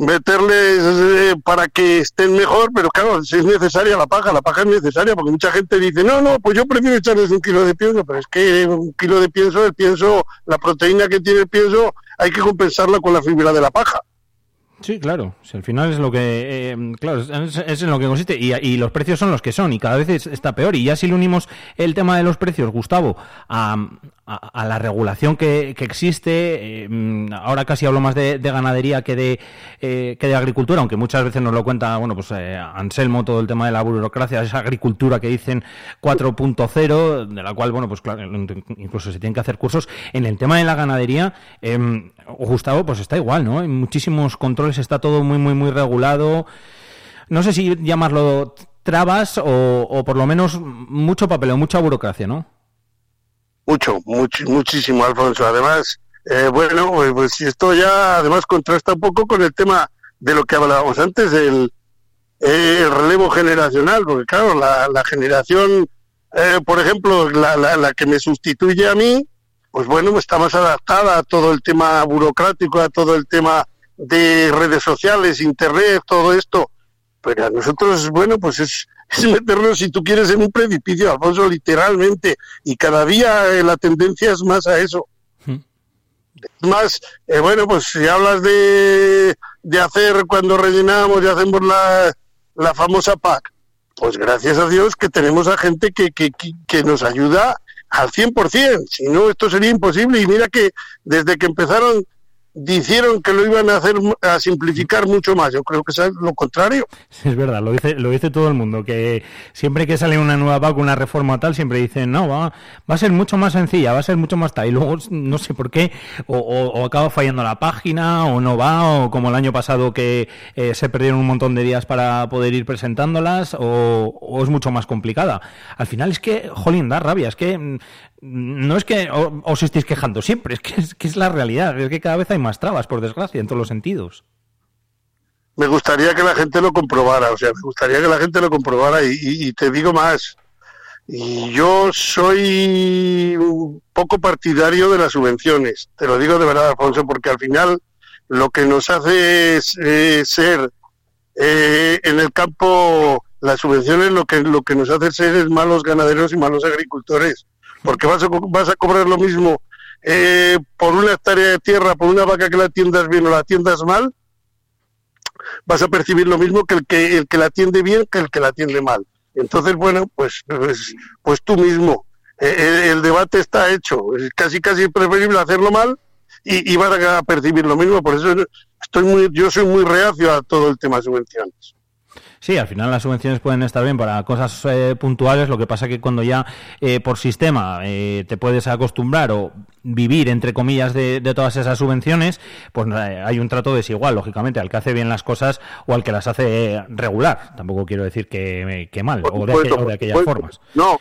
meterles eh, para que estén mejor, pero claro, si es necesaria la paja, la paja es necesaria, porque mucha gente dice, no, no, pues yo prefiero echarles un kilo de pienso, pero es que un kilo de pienso, el pienso, la proteína que tiene el pienso, hay que compensarla con la fibra de la paja. Sí, claro. al final es lo que, eh, claro, es, en lo que consiste y, y, los precios son los que son y cada vez está peor. Y ya si le unimos el tema de los precios, Gustavo, a, a, la regulación que, que existe, eh, ahora casi hablo más de, ganadería que de, eh, que de agricultura, aunque muchas veces nos lo cuenta, bueno, pues Anselmo, todo el tema de la burocracia, esa agricultura que dicen 4.0, de la cual, bueno, pues claro, incluso se tienen que hacer cursos. En el tema de la ganadería, Gustavo, pues está igual, ¿no? Hay muchísimos controles está todo muy, muy, muy regulado. No sé si llamarlo trabas o, por lo menos mucho papel o mucha burocracia, ¿no? Mucho, muchísimo, Alfonso. Además, eh, bueno, pues, pues esto ya además contrasta un poco con el tema de lo que hablábamos antes, el, el relevo generacional, porque claro, la, generación, eh, por ejemplo, la, la, la, que me sustituye a mí, pues bueno, está más adaptada a todo el tema burocrático, a todo el tema de redes sociales, internet, todo esto. Pero a nosotros, bueno, pues es, es meternos, si tú quieres, en un precipicio, Alfonso, literalmente. Y cada día eh, la tendencia es más a eso. Hmm. Más, eh, bueno, pues si hablas de, de hacer cuando rellenamos y hacemos la, la famosa PAC, pues gracias a Dios que tenemos a gente que, que, que nos ayuda al 100%, si no esto sería imposible y mira que desde que empezaron dijeron que lo iban a hacer a simplificar mucho más. Yo creo que es lo contrario. [laughs] Es verdad, lo dice, lo dice todo el mundo, que siempre que sale una nueva vacuna, una reforma tal, siempre dicen, no, va, va a ser mucho más sencilla, va a ser mucho más tal. Y luego no sé por qué, o, acaba fallando la página, o no va, o como el año pasado que eh, se perdieron un montón de días para poder ir presentándolas, o, o, es mucho más complicada. Al final es que, jolín, da rabia, es que mm, no es que os estéis quejando siempre, es que, es que es la realidad, es que cada vez hay más trabas, por desgracia, en todos los sentidos. Me gustaría que la gente lo comprobara, o sea, me gustaría que la gente lo comprobara y, te digo más, y yo soy un poco partidario de las subvenciones, te lo digo de verdad, Alfonso, porque al final lo que nos hace eh, ser eh, en el campo, las subvenciones lo que, lo que nos hace ser es malos ganaderos y malos agricultores porque vas a, vas a cobrar lo mismo eh, por una hectárea de tierra, por una vaca que la atiendas bien o la atiendas mal, vas a percibir lo mismo que el que, el que la atiende bien que el que la atiende mal. Entonces, bueno, pues, pues, pues tú mismo, eh, el, debate está hecho, es casi casi preferible hacerlo mal y, y vas a percibir lo mismo, por eso estoy muy, yo soy muy reacio a todo el tema de subvenciones. Sí, al final las subvenciones pueden estar bien para cosas eh, puntuales, lo que pasa que cuando ya eh, por sistema eh, te puedes acostumbrar o vivir, entre comillas, de, todas esas subvenciones, pues hay un trato desigual, lógicamente, al que hace bien las cosas o al que las hace regular. Tampoco quiero decir que, mal, o de, aquellas formas. No,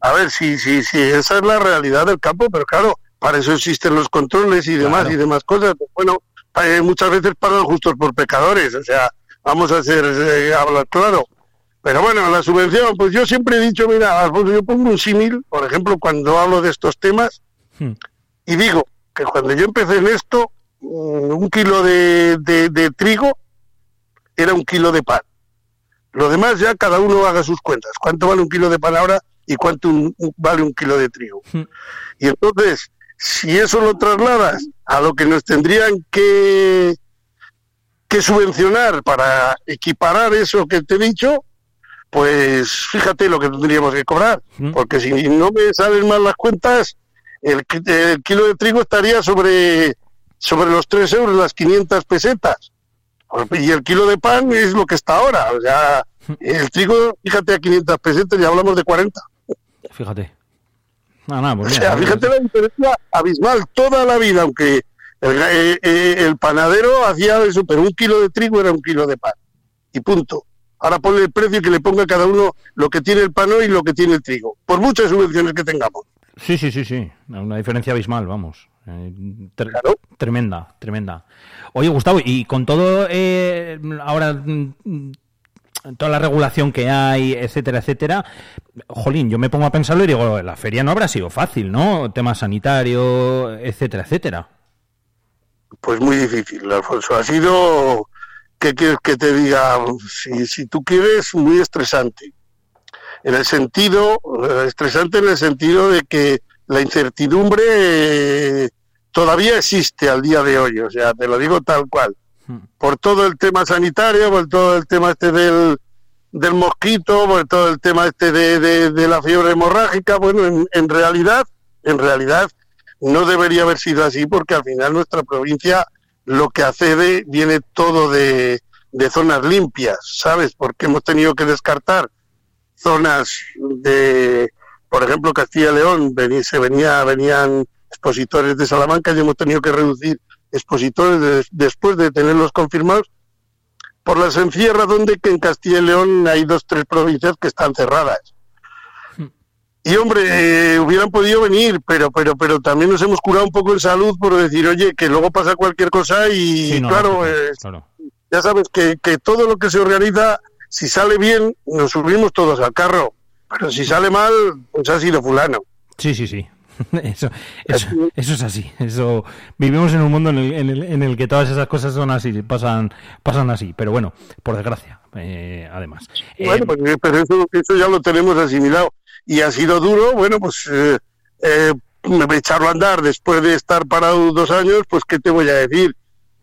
a ver, sí, sí, sí, esa es la realidad del campo, pero claro, para eso existen los controles y demás y demás cosas. Bueno, muchas veces pagan justos por pecadores, o sea, vamos a hacer eh, hablar claro. Pero bueno, la subvención, pues yo siempre he dicho, mira, Alfonso, yo pongo un símil, por ejemplo, cuando hablo de estos temas, hmm. y digo que cuando yo empecé en esto, mm, un kilo de, de, trigo era un kilo de pan. Lo demás ya cada uno haga sus cuentas. ¿Cuánto vale un kilo de pan ahora y cuánto vale un kilo de trigo? Hmm. Y entonces, si eso lo trasladas a lo que nos tendrían que que subvencionar para equiparar eso que te he dicho, pues fíjate lo que tendríamos que cobrar, porque si no me salen mal las cuentas, el, kilo de trigo estaría sobre, sobre los 3 euros, las 500 pesetas. Y el kilo de pan es lo que está ahora. O sea, el trigo, fíjate, a 500 pesetas y hablamos de 40. Fíjate. Pues o sea, fíjate la diferencia abismal. Toda la vida, aunque eh, eh, el, panadero hacía eso, pero un kilo de trigo era un kilo de pan. Y punto. Ahora ponle el precio que le ponga cada uno lo que tiene el pan y lo que tiene el trigo. Por muchas subvenciones que tengamos. Sí, sí, sí, sí. Una diferencia abismal, vamos. Eh, tremenda, tremenda. Oye, Gustavo, y con todo ahora mm, toda la regulación que hay, etcétera, etcétera, jolín, yo me pongo a pensarlo y digo, la feria no habrá sido fácil, ¿no? Tema sanitario, etcétera, etcétera. Pues muy difícil, Alfonso. Ha sido, ¿qué quieres que te diga? Si, si tú quieres, muy estresante. En el sentido, estresante en el sentido de que la incertidumbre eh, todavía existe al día de hoy, o sea, te lo digo tal cual. Hmm. Por todo el tema sanitario, por todo el tema este del, del mosquito, por todo el tema este de, de, la fiebre hemorrágica, bueno, en, en realidad, en realidad no debería haber sido así porque al final nuestra provincia lo que accede viene todo de, zonas limpias, ¿sabes? Porque hemos tenido que descartar zonas de, por ejemplo, Castilla y León, se venía, venían expositores de Salamanca y hemos tenido que reducir expositores después de tenerlos confirmados por la sencilla razón de que en Castilla y León hay dos, tres provincias que están cerradas. Y hombre, eh, hubieran podido venir, pero, pero, pero también nos hemos curado un poco en salud por decir, oye, que luego pasa cualquier cosa y eh, claro, ya sabes que, que todo lo que se organiza, si sale bien, nos subimos todos al carro, pero si sale mal, pues ha sido fulano. Sí, sí, sí. [laughs] Eso, eso, eso, es así. Eso vivimos en un mundo en el, en el, que todas esas cosas son así, pasan, pasan así. Pero bueno, por desgracia, eh, además. Bueno, pues, eh, pero eso, eso ya lo tenemos asimilado y ha sido duro. Bueno, pues eh, eh, echarlo a andar después de estar parado dos años, pues qué te voy a decir.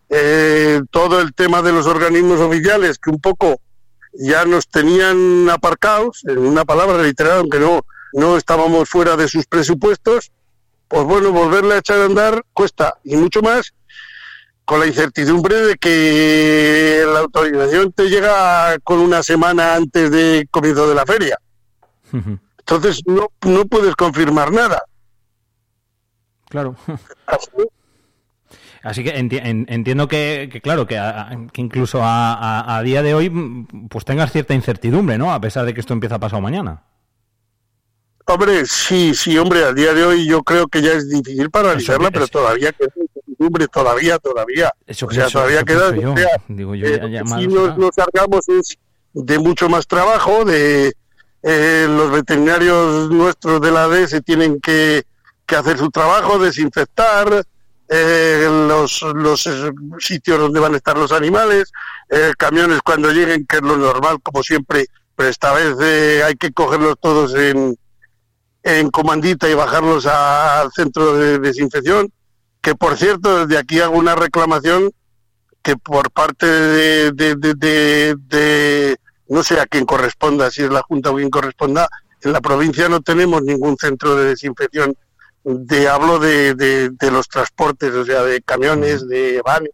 Eh, todo el tema de los organismos oficiales que un poco ya nos tenían aparcados, en una palabra literal, aunque no, no estábamos fuera de sus presupuestos, pues bueno, volverle a echar a andar cuesta y mucho más con la incertidumbre de que la autorización te llega con una semana antes de comienzo de la feria. Entonces no, no puedes confirmar nada. Claro. Así que entiendo que, claro, que, incluso a, día de hoy pues tengas cierta incertidumbre, ¿no? A pesar de que esto empieza pasado mañana. Hombre, sí, sí, hombre, a día de hoy yo creo que ya es difícil paralizarla, pero todavía queda incertidumbre, todavía, todavía. Eso, o sea, todavía queda... Digo, yo, ya, si nos, nos, cargamos de mucho más trabajo, de eh, los veterinarios nuestros de la AD se tienen que, que hacer su trabajo, desinfectar, eh, los, los eh, sitios donde van a estar los animales, eh, camiones cuando lleguen, que es lo normal, como siempre, pero esta vez eh, hay que cogerlos todos en, en comandita y bajarlos al centro de desinfección. Que por cierto, desde aquí hago una reclamación que por parte de, de no sé a quién corresponda, si es la Junta o quien corresponda, en la provincia no tenemos ningún centro de desinfección. De hablo de, de, los transportes, o sea, de camiones, de vanes,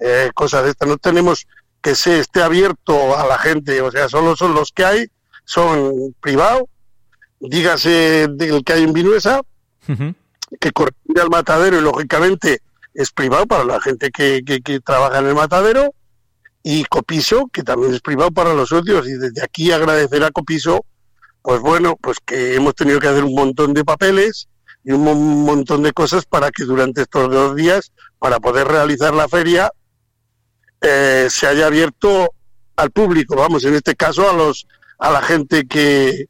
eh, cosas de estas. No tenemos que se esté abierto a la gente, o sea, solo son los que hay, son privados, dígase del que hay en Vinuesa, que corresponde al matadero y lógicamente es privado para la gente que, que, que, trabaja en el matadero, y Copiso, que también es privado para los socios, y desde aquí agradecer a Copiso, pues bueno, pues que hemos tenido que hacer un montón de papeles, y un montón de cosas para que durante estos dos días, para poder realizar la feria, eh, se haya abierto al público, vamos, en este caso a los a la gente que,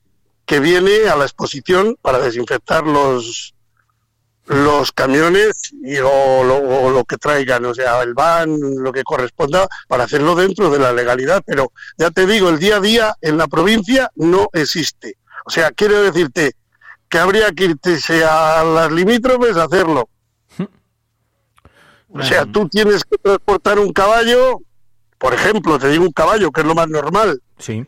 que viene a la exposición para desinfectar los los camiones y o, lo, lo, que traigan, o sea, el van, lo que corresponda, para hacerlo dentro de la legalidad. Pero ya te digo, el día a día en la provincia no existe. O sea, quiero decirte, que habría que irse a las limítrofes a hacerlo. O sea, tú tienes que transportar un caballo, por ejemplo, te digo un caballo, que es lo más normal. Sí.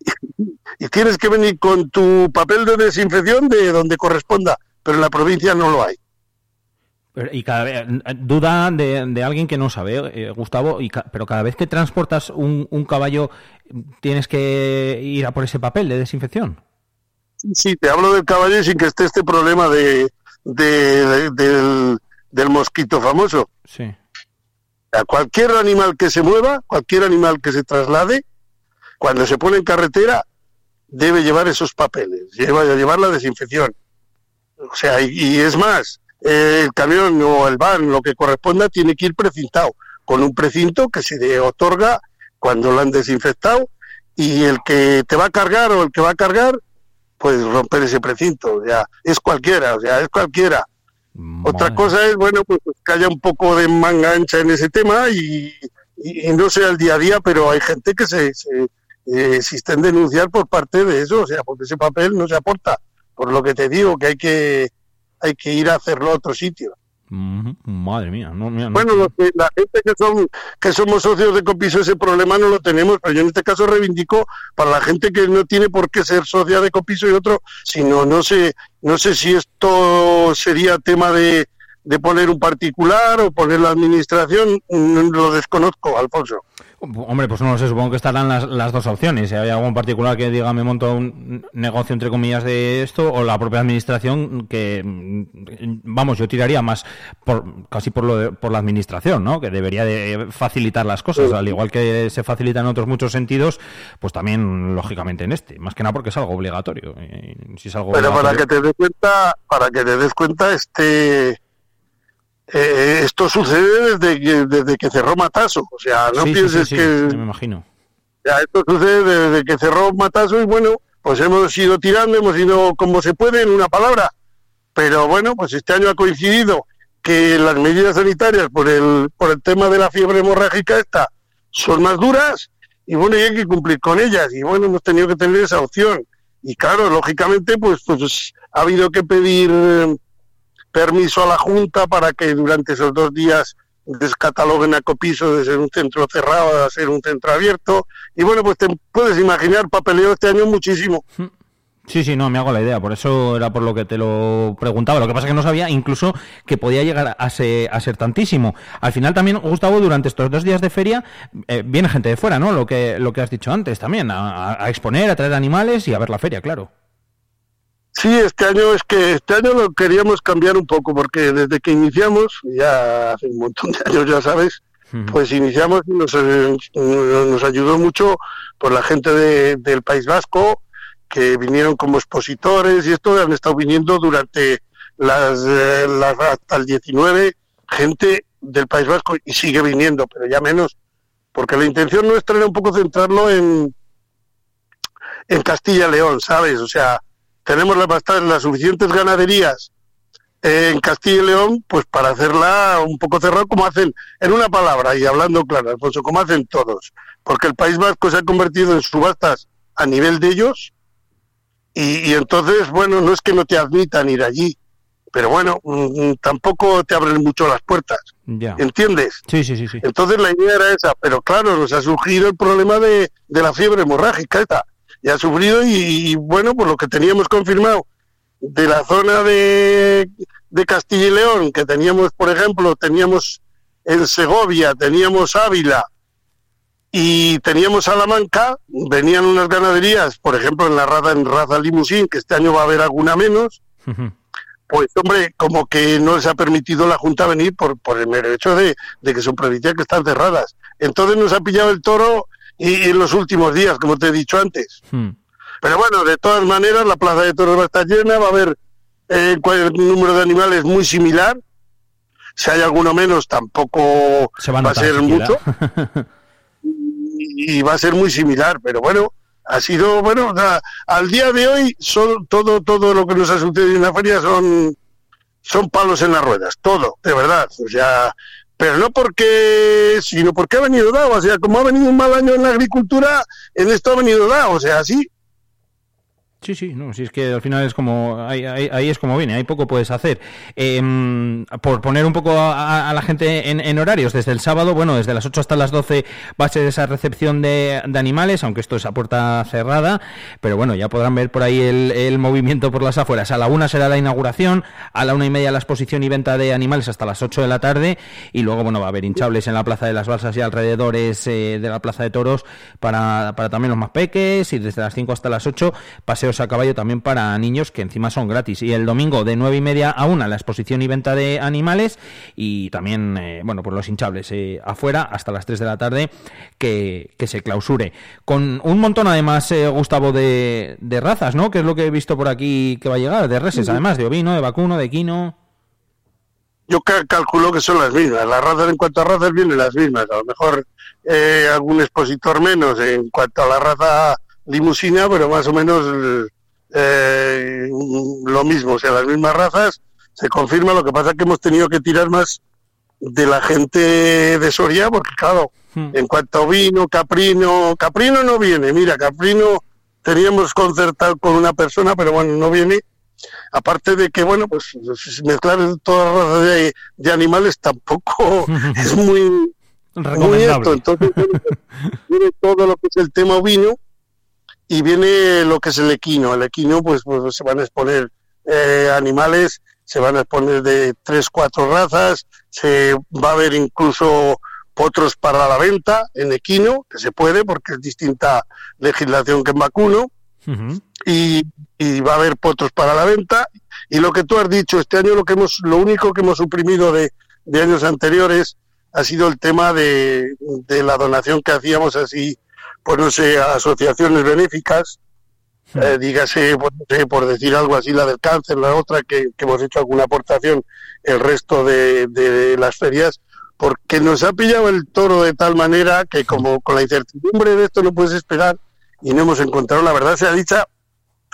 [laughs] Y, tienes que venir con tu papel de desinfección de donde corresponda, pero en la provincia no lo hay. y cada vez, duda de, alguien que no sabe, eh, Gustavo, y pero cada vez que transportas un, un caballo, ¿tienes que ir a por ese papel de desinfección? Sí, te hablo del caballo sin que esté este problema de, del, mosquito famoso. Sí. A cualquier animal que se mueva, cualquier animal que se traslade, cuando se pone en carretera, debe llevar esos papeles, lleva, llevar la desinfección. O sea, y, es más, el camión o el van, lo que corresponda, tiene que ir precintado, con un precinto que se le otorga cuando lo han desinfectado, y el que te va a cargar o el que va a cargar puedes romper ese precinto, o sea, es cualquiera, o sea, es cualquiera. Otra cosa es, bueno, pues, que haya un poco de manga ancha en ese tema y, no sea el día a día, pero hay gente que se, se eh, existen denunciar por parte de eso, o sea, porque ese papel no se aporta. Por lo que te digo, que hay que, hay que ir a hacerlo a otro sitio. Madre mía, no, Bueno, la gente que son que somos socios de Copiso ese problema no lo tenemos, pero yo en este caso reivindico para la gente que no tiene por qué ser socia de Copiso y otro, sino no sé, no sé si esto sería tema de, de poner un particular o poner la administración, lo desconozco, Alfonso. Hombre, pues no lo sé, supongo que estarán las, las dos opciones. Si hay algún particular que diga me monto un negocio entre comillas de esto, o la propia administración que, vamos, yo tiraría más por casi por lo por la administración, ¿no? Que debería de facilitar las cosas, al igual que se facilita en otros muchos sentidos, pues también lógicamente en este, más que nada porque es algo obligatorio. Si es algo Pero para que te des cuenta, para que te des cuenta, este eh, esto sucede desde que, desde que cerró Mataso. O sea, no pienses que. me imagino. Ya, esto sucede desde que cerró Mataso y bueno, pues hemos ido tirando, hemos ido como se puede, en una palabra. pero bueno, pues este año ha coincidido que las medidas sanitarias por el, por el tema de la fiebre hemorrágica esta son más duras y bueno, y hay que cumplir con ellas y bueno, hemos tenido que tener esa opción. Y claro, lógicamente, pues, pues ha habido que pedir eh, permiso a la Junta para que durante esos dos días descataloguen a Copiso de ser un centro cerrado a ser un centro abierto. Y bueno, pues te puedes imaginar, papeleo este año muchísimo. Sí, sí, no, me hago la idea, por eso era por lo que te lo preguntaba. Lo que pasa es que no sabía incluso que podía llegar a ser, a ser tantísimo. Al final también, Gustavo, durante estos dos días de feria eh, viene gente de fuera, ¿no? Lo que, lo que has dicho antes también, a exponer, a traer animales y a ver la feria, claro. Sí, este año es que este año lo queríamos cambiar un poco porque desde que iniciamos, ya hace un montón de años ya sabes, pues iniciamos y nos, eh, nos ayudó mucho por la gente de, del País Vasco que vinieron como expositores y esto han estado viniendo durante las, eh, las hasta el 19 gente del País Vasco y sigue viniendo, pero ya menos, porque la intención nuestra era un poco centrarlo en en Castilla León, ¿sabes? O sea, tenemos las, las suficientes ganaderías en Castilla y León, pues para hacerla un poco cerrado, como hacen, en una palabra y hablando claro, Alfonso, como hacen todos, porque el País Vasco se ha convertido en subastas a nivel de ellos, y, entonces, bueno, no es que no te admitan ir allí, pero bueno, mm, tampoco te abren mucho las puertas, ¿entiendes? Sí, sí, sí, sí. Entonces la idea era esa, pero claro, nos ha surgido el problema de, de la fiebre hemorrágica, esta y ha sufrido y, bueno, por lo que teníamos confirmado de la zona de, de Castilla y León, que teníamos, por ejemplo, teníamos en Segovia, teníamos Ávila y teníamos Salamanca, venían unas ganaderías, por ejemplo, en la raza, en raza limusín, que este año va a haber alguna menos, pues hombre, como que no les ha permitido la Junta venir por, por el mero hecho de, de que son provincias que están cerradas. Entonces nos ha pillado el toro y, en los últimos días, como te he dicho antes. Hmm. Pero bueno, de todas maneras, la plaza de toros va a estar llena, va a haber eh, un número de animales muy similar. Si hay alguno menos, tampoco va a ser mucho. [laughs] y, va a ser muy similar, pero bueno, ha sido, bueno, al día de hoy, son, todo, todo lo que nos ha sucedido en la feria son, son palos en las ruedas, todo, de verdad. O sea, pero no porque, sino porque ha venido dado, o sea, como ha venido un mal año en la agricultura, en esto ha venido dado, o sea, sí, Sí, sí, no, si es que al final es como, ahí, ahí, es como viene, ahí poco puedes hacer. Em, por poner un poco a, la gente en, horarios, desde el sábado, bueno, desde las 8 hasta las 12 va a ser esa recepción de, animales, aunque esto es a puerta cerrada, pero bueno, ya podrán ver por ahí el, movimiento por las afueras. A la una será la inauguración, a la una y media la exposición y venta de animales hasta las 8 de la tarde, y luego, bueno, va a haber hinchables en la Plaza de las Balsas y alrededores eh, de la Plaza de Toros para, para también los más peques, y desde las 5 hasta las 8 paseos a caballo también para niños que encima son gratis. Y el domingo de nueve y media a una la exposición y venta de animales y también, eh, bueno, pues los hinchables eh, afuera hasta las 3 de la tarde que, se clausure. Con un montón además, eh, Gustavo, de, de, razas, ¿no? Que es lo que he visto por aquí que va a llegar, de reses, además, de ovino, de vacuno, de quino. Yo calculo que son las mismas. Las razas en cuanto a razas vienen las mismas. A lo mejor algún expositor menos en cuanto a la raza limusina, pero más o menos eh, lo mismo, o sea, las mismas razas, se confirma, lo que pasa es que hemos tenido que tirar más de la gente de Soria, porque claro, hmm. en cuanto a vino, Caprino, Caprino no viene, mira, Caprino teníamos concertado con una persona, pero bueno, no viene, aparte de que, bueno, pues mezclar todas las razas de, de animales tampoco [laughs] es muy, muy alto, entonces [laughs] viene todo lo que es el tema ovino, y viene lo que es el equino. El equino, pues, pues se van a exponer eh, animales, se van a exponer de tres, cuatro razas, se va a haber incluso potros para la venta en equino, que se puede porque es distinta legislación que en vacuno, y, y, va a haber potros para la venta. Y lo que tú has dicho, este año lo que hemos, lo único que hemos suprimido de, de años anteriores ha sido el tema de, de la donación que hacíamos así pues no sé, asociaciones benéficas, hmm. eh, dígase, pues, por decir algo así, la del cáncer, la otra, que, hemos hecho alguna aportación, el resto de, las ferias, porque nos ha pillado el toro de tal manera que como con la incertidumbre de esto no puedes esperar y no hemos encontrado, la verdad se ha dicho,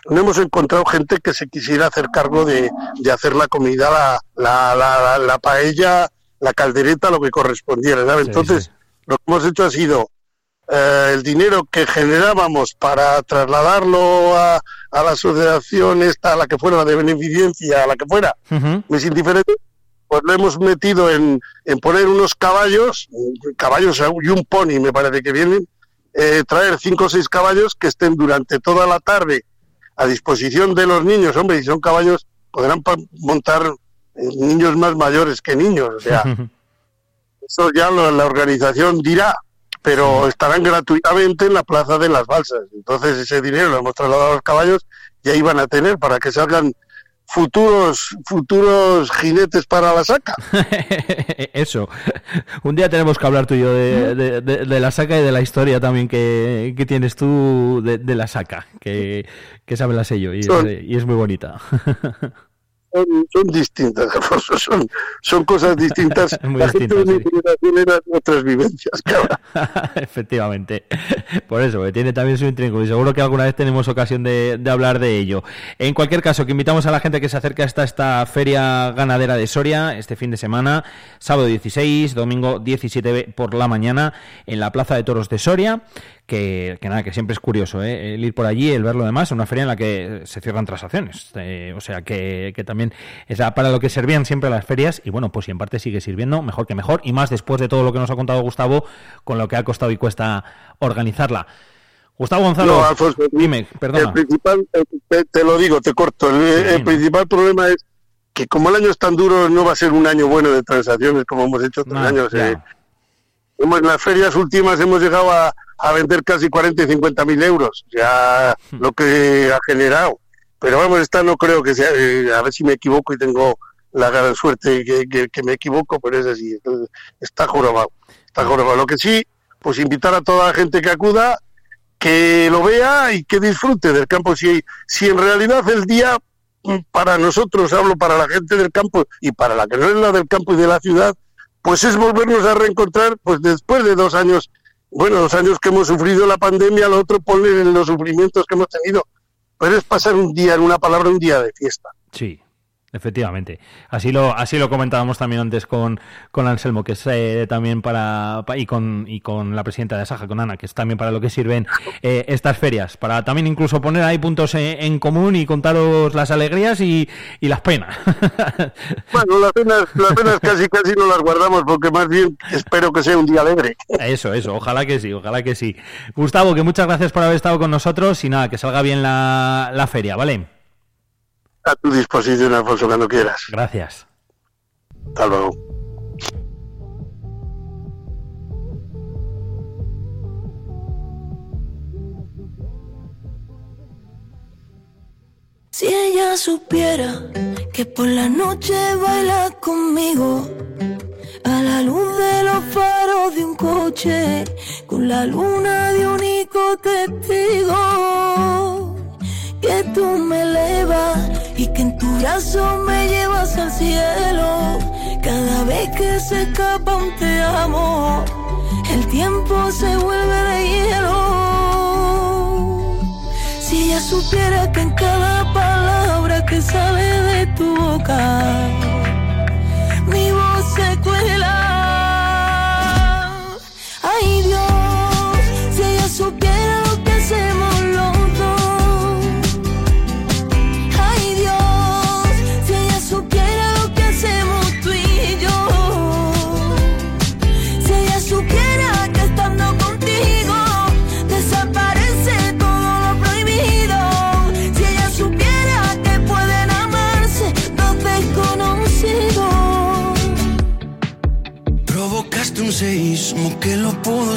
no hemos encontrado gente que se quisiera hacer cargo de, de hacer la comida, la, la, la, paella, la caldereta, lo que correspondiera. Entonces, lo que hemos hecho ha sido eh, el dinero que generábamos para trasladarlo a, a, la asociación esta, a la que fuera, la de beneficencia, a la que fuera, es indiferente, pues lo hemos metido en, en poner unos caballos, caballos y un pony me parece que vienen, eh, traer cinco o seis caballos que estén durante toda la tarde a disposición de los niños, hombre, y son caballos, podrán montar eh, niños más mayores que niños, o sea, eso ya la organización dirá, pero estarán gratuitamente en la Plaza de las Balsas. Entonces ese dinero lo hemos trasladado a los caballos y ahí van a tener para que salgan futuros futuros jinetes para la saca. [laughs] Eso. Un día tenemos que hablar tú y yo de, la saca y de la historia también que, tienes tú de, la saca, que, que sabe la sello y, y es muy bonita. [laughs] son, distintas, [laughs] son, son cosas distintas. [laughs] Muy la gente de otras vivencias, [laughs] Efectivamente. Por eso, tiene también su intrigo y seguro que alguna vez tenemos ocasión de, hablar de ello. En cualquier caso, que invitamos a la gente que se acerque hasta esta feria ganadera de Soria este fin de semana, sábado 16, domingo 17 por la mañana, en la Plaza de Toros de Soria que, nada, que siempre es curioso ¿eh? el ir por allí, el verlo demás, una feria en la que se cierran transacciones. Eh, o sea, que, también es para lo que servían siempre las ferias y bueno, pues si en parte sigue sirviendo, mejor que mejor y más después de todo lo que nos ha contado Gustavo con lo que ha costado y cuesta organizarla. Gustavo Gonzalo, dime, perdona. El principal, te, lo digo, te corto, el, principal problema es que como el año es tan duro, no va a ser un año bueno de transacciones como hemos hecho otros años. Eh. En las ferias últimas hemos llegado a, a vender casi 40 y 50 mil euros, ya lo que ha generado. Pero vamos, esta no creo que sea, eh, a ver si me equivoco y tengo la gran suerte que, que, me equivoco, pero es así, está jorobado, está jorobado. Lo que sí, pues invitar a toda la gente que acuda, que lo vea y que disfrute del campo. Si, si en realidad el día mm, para nosotros, hablo para la gente del campo y para la que no es la del campo y de la ciudad, pues es volvernos a reencontrar pues después de dos años bueno, los años que hemos sufrido la pandemia, lo otro poner en los sufrimientos que hemos tenido. Pero es pasar un día, en una palabra, un día de fiesta. Sí, Efectivamente. Así lo, así lo comentábamos también antes con, con Anselmo, que es eh, también para, y con, y con la presidenta de Saja, con Ana, que es también para lo que sirven eh, estas ferias, para también incluso poner ahí puntos en, común y contaros las alegrías y, y las penas. [laughs] bueno, las penas, las penas casi casi no las guardamos, porque más bien espero que sea un día alegre. Eso, eso, ojalá que sí, ojalá que sí. Gustavo, que muchas gracias por haber estado con nosotros y nada, que salga bien la, la feria, ¿vale? A tu disposición, Alfonso, cuando quieras. Gracias. Hasta luego. Si ella supiera que por la noche baila conmigo, a la luz de los faros de un coche, con la luna de único testigo que tú me elevas y que en tu brazo me llevas al cielo. Cada vez que se escapa un te amo, el tiempo se vuelve de hielo. Si ella supiera que en cada palabra que sale de tu boca, mi voz se cuela.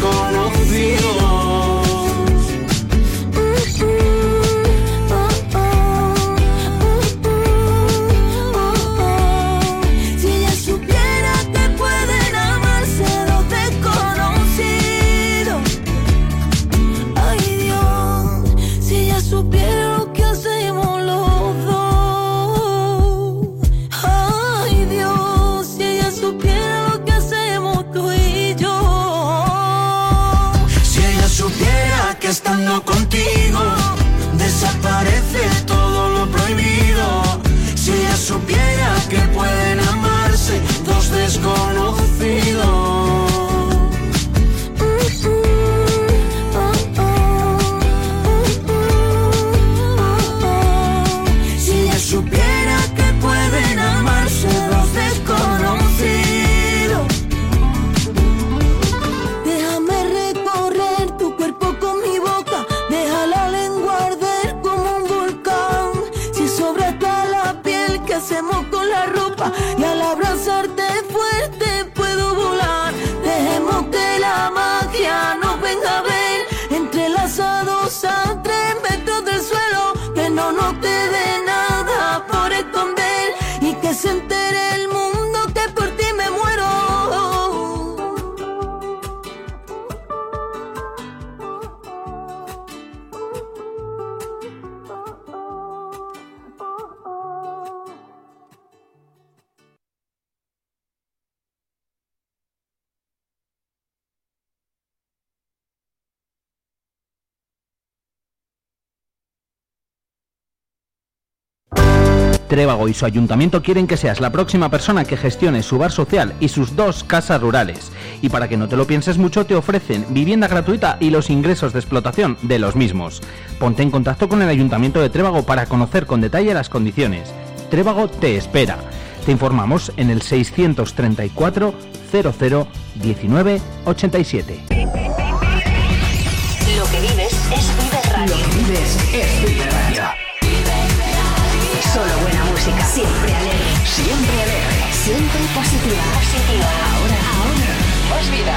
dos su ayuntamiento quieren que seas la próxima persona que gestione su bar social y sus dos casas rurales. Y para que no te lo pienses mucho, te ofrecen vivienda gratuita y los ingresos de explotación de los mismos. Ponte en contacto con el ayuntamiento de Trébago para conocer con detalle las condiciones. Trébago te espera. Te informamos en el 634 00 19 87. Siempre alegre. Siempre alegre. Siempre positiva. Positiva. Ahora, ahora. Más vida.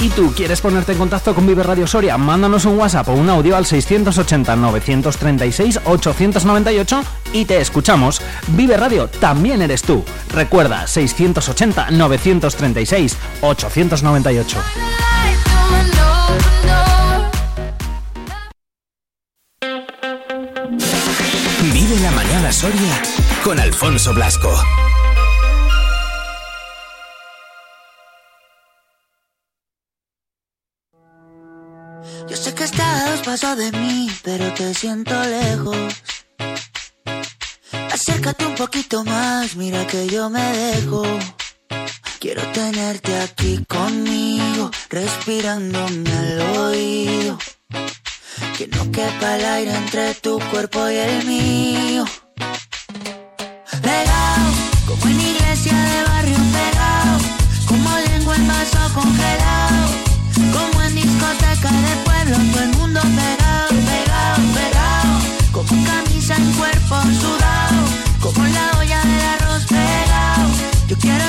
¿Y tú quieres ponerte en contacto con Vive Radio Soria? Mándanos un WhatsApp o un audio al 680-936-898 y te escuchamos. Vive Radio también eres tú. Recuerda, 680-936-898. Soria con Alfonso Blasco. Yo sé que estás pasos de mí, pero te siento lejos. Acércate un poquito más, mira que yo me dejo. Quiero tenerte aquí conmigo, respirándome al oído. Que no quepa el aire entre tu cuerpo y el mío. Pegado, como en iglesia de barrio pegado. Como lengua en vaso congelado. Como en discoteca de pueblo, todo el mundo pegado, pegado, pegado. Como camisa en cuerpo sudado. Como la olla del arroz pegado. Yo quiero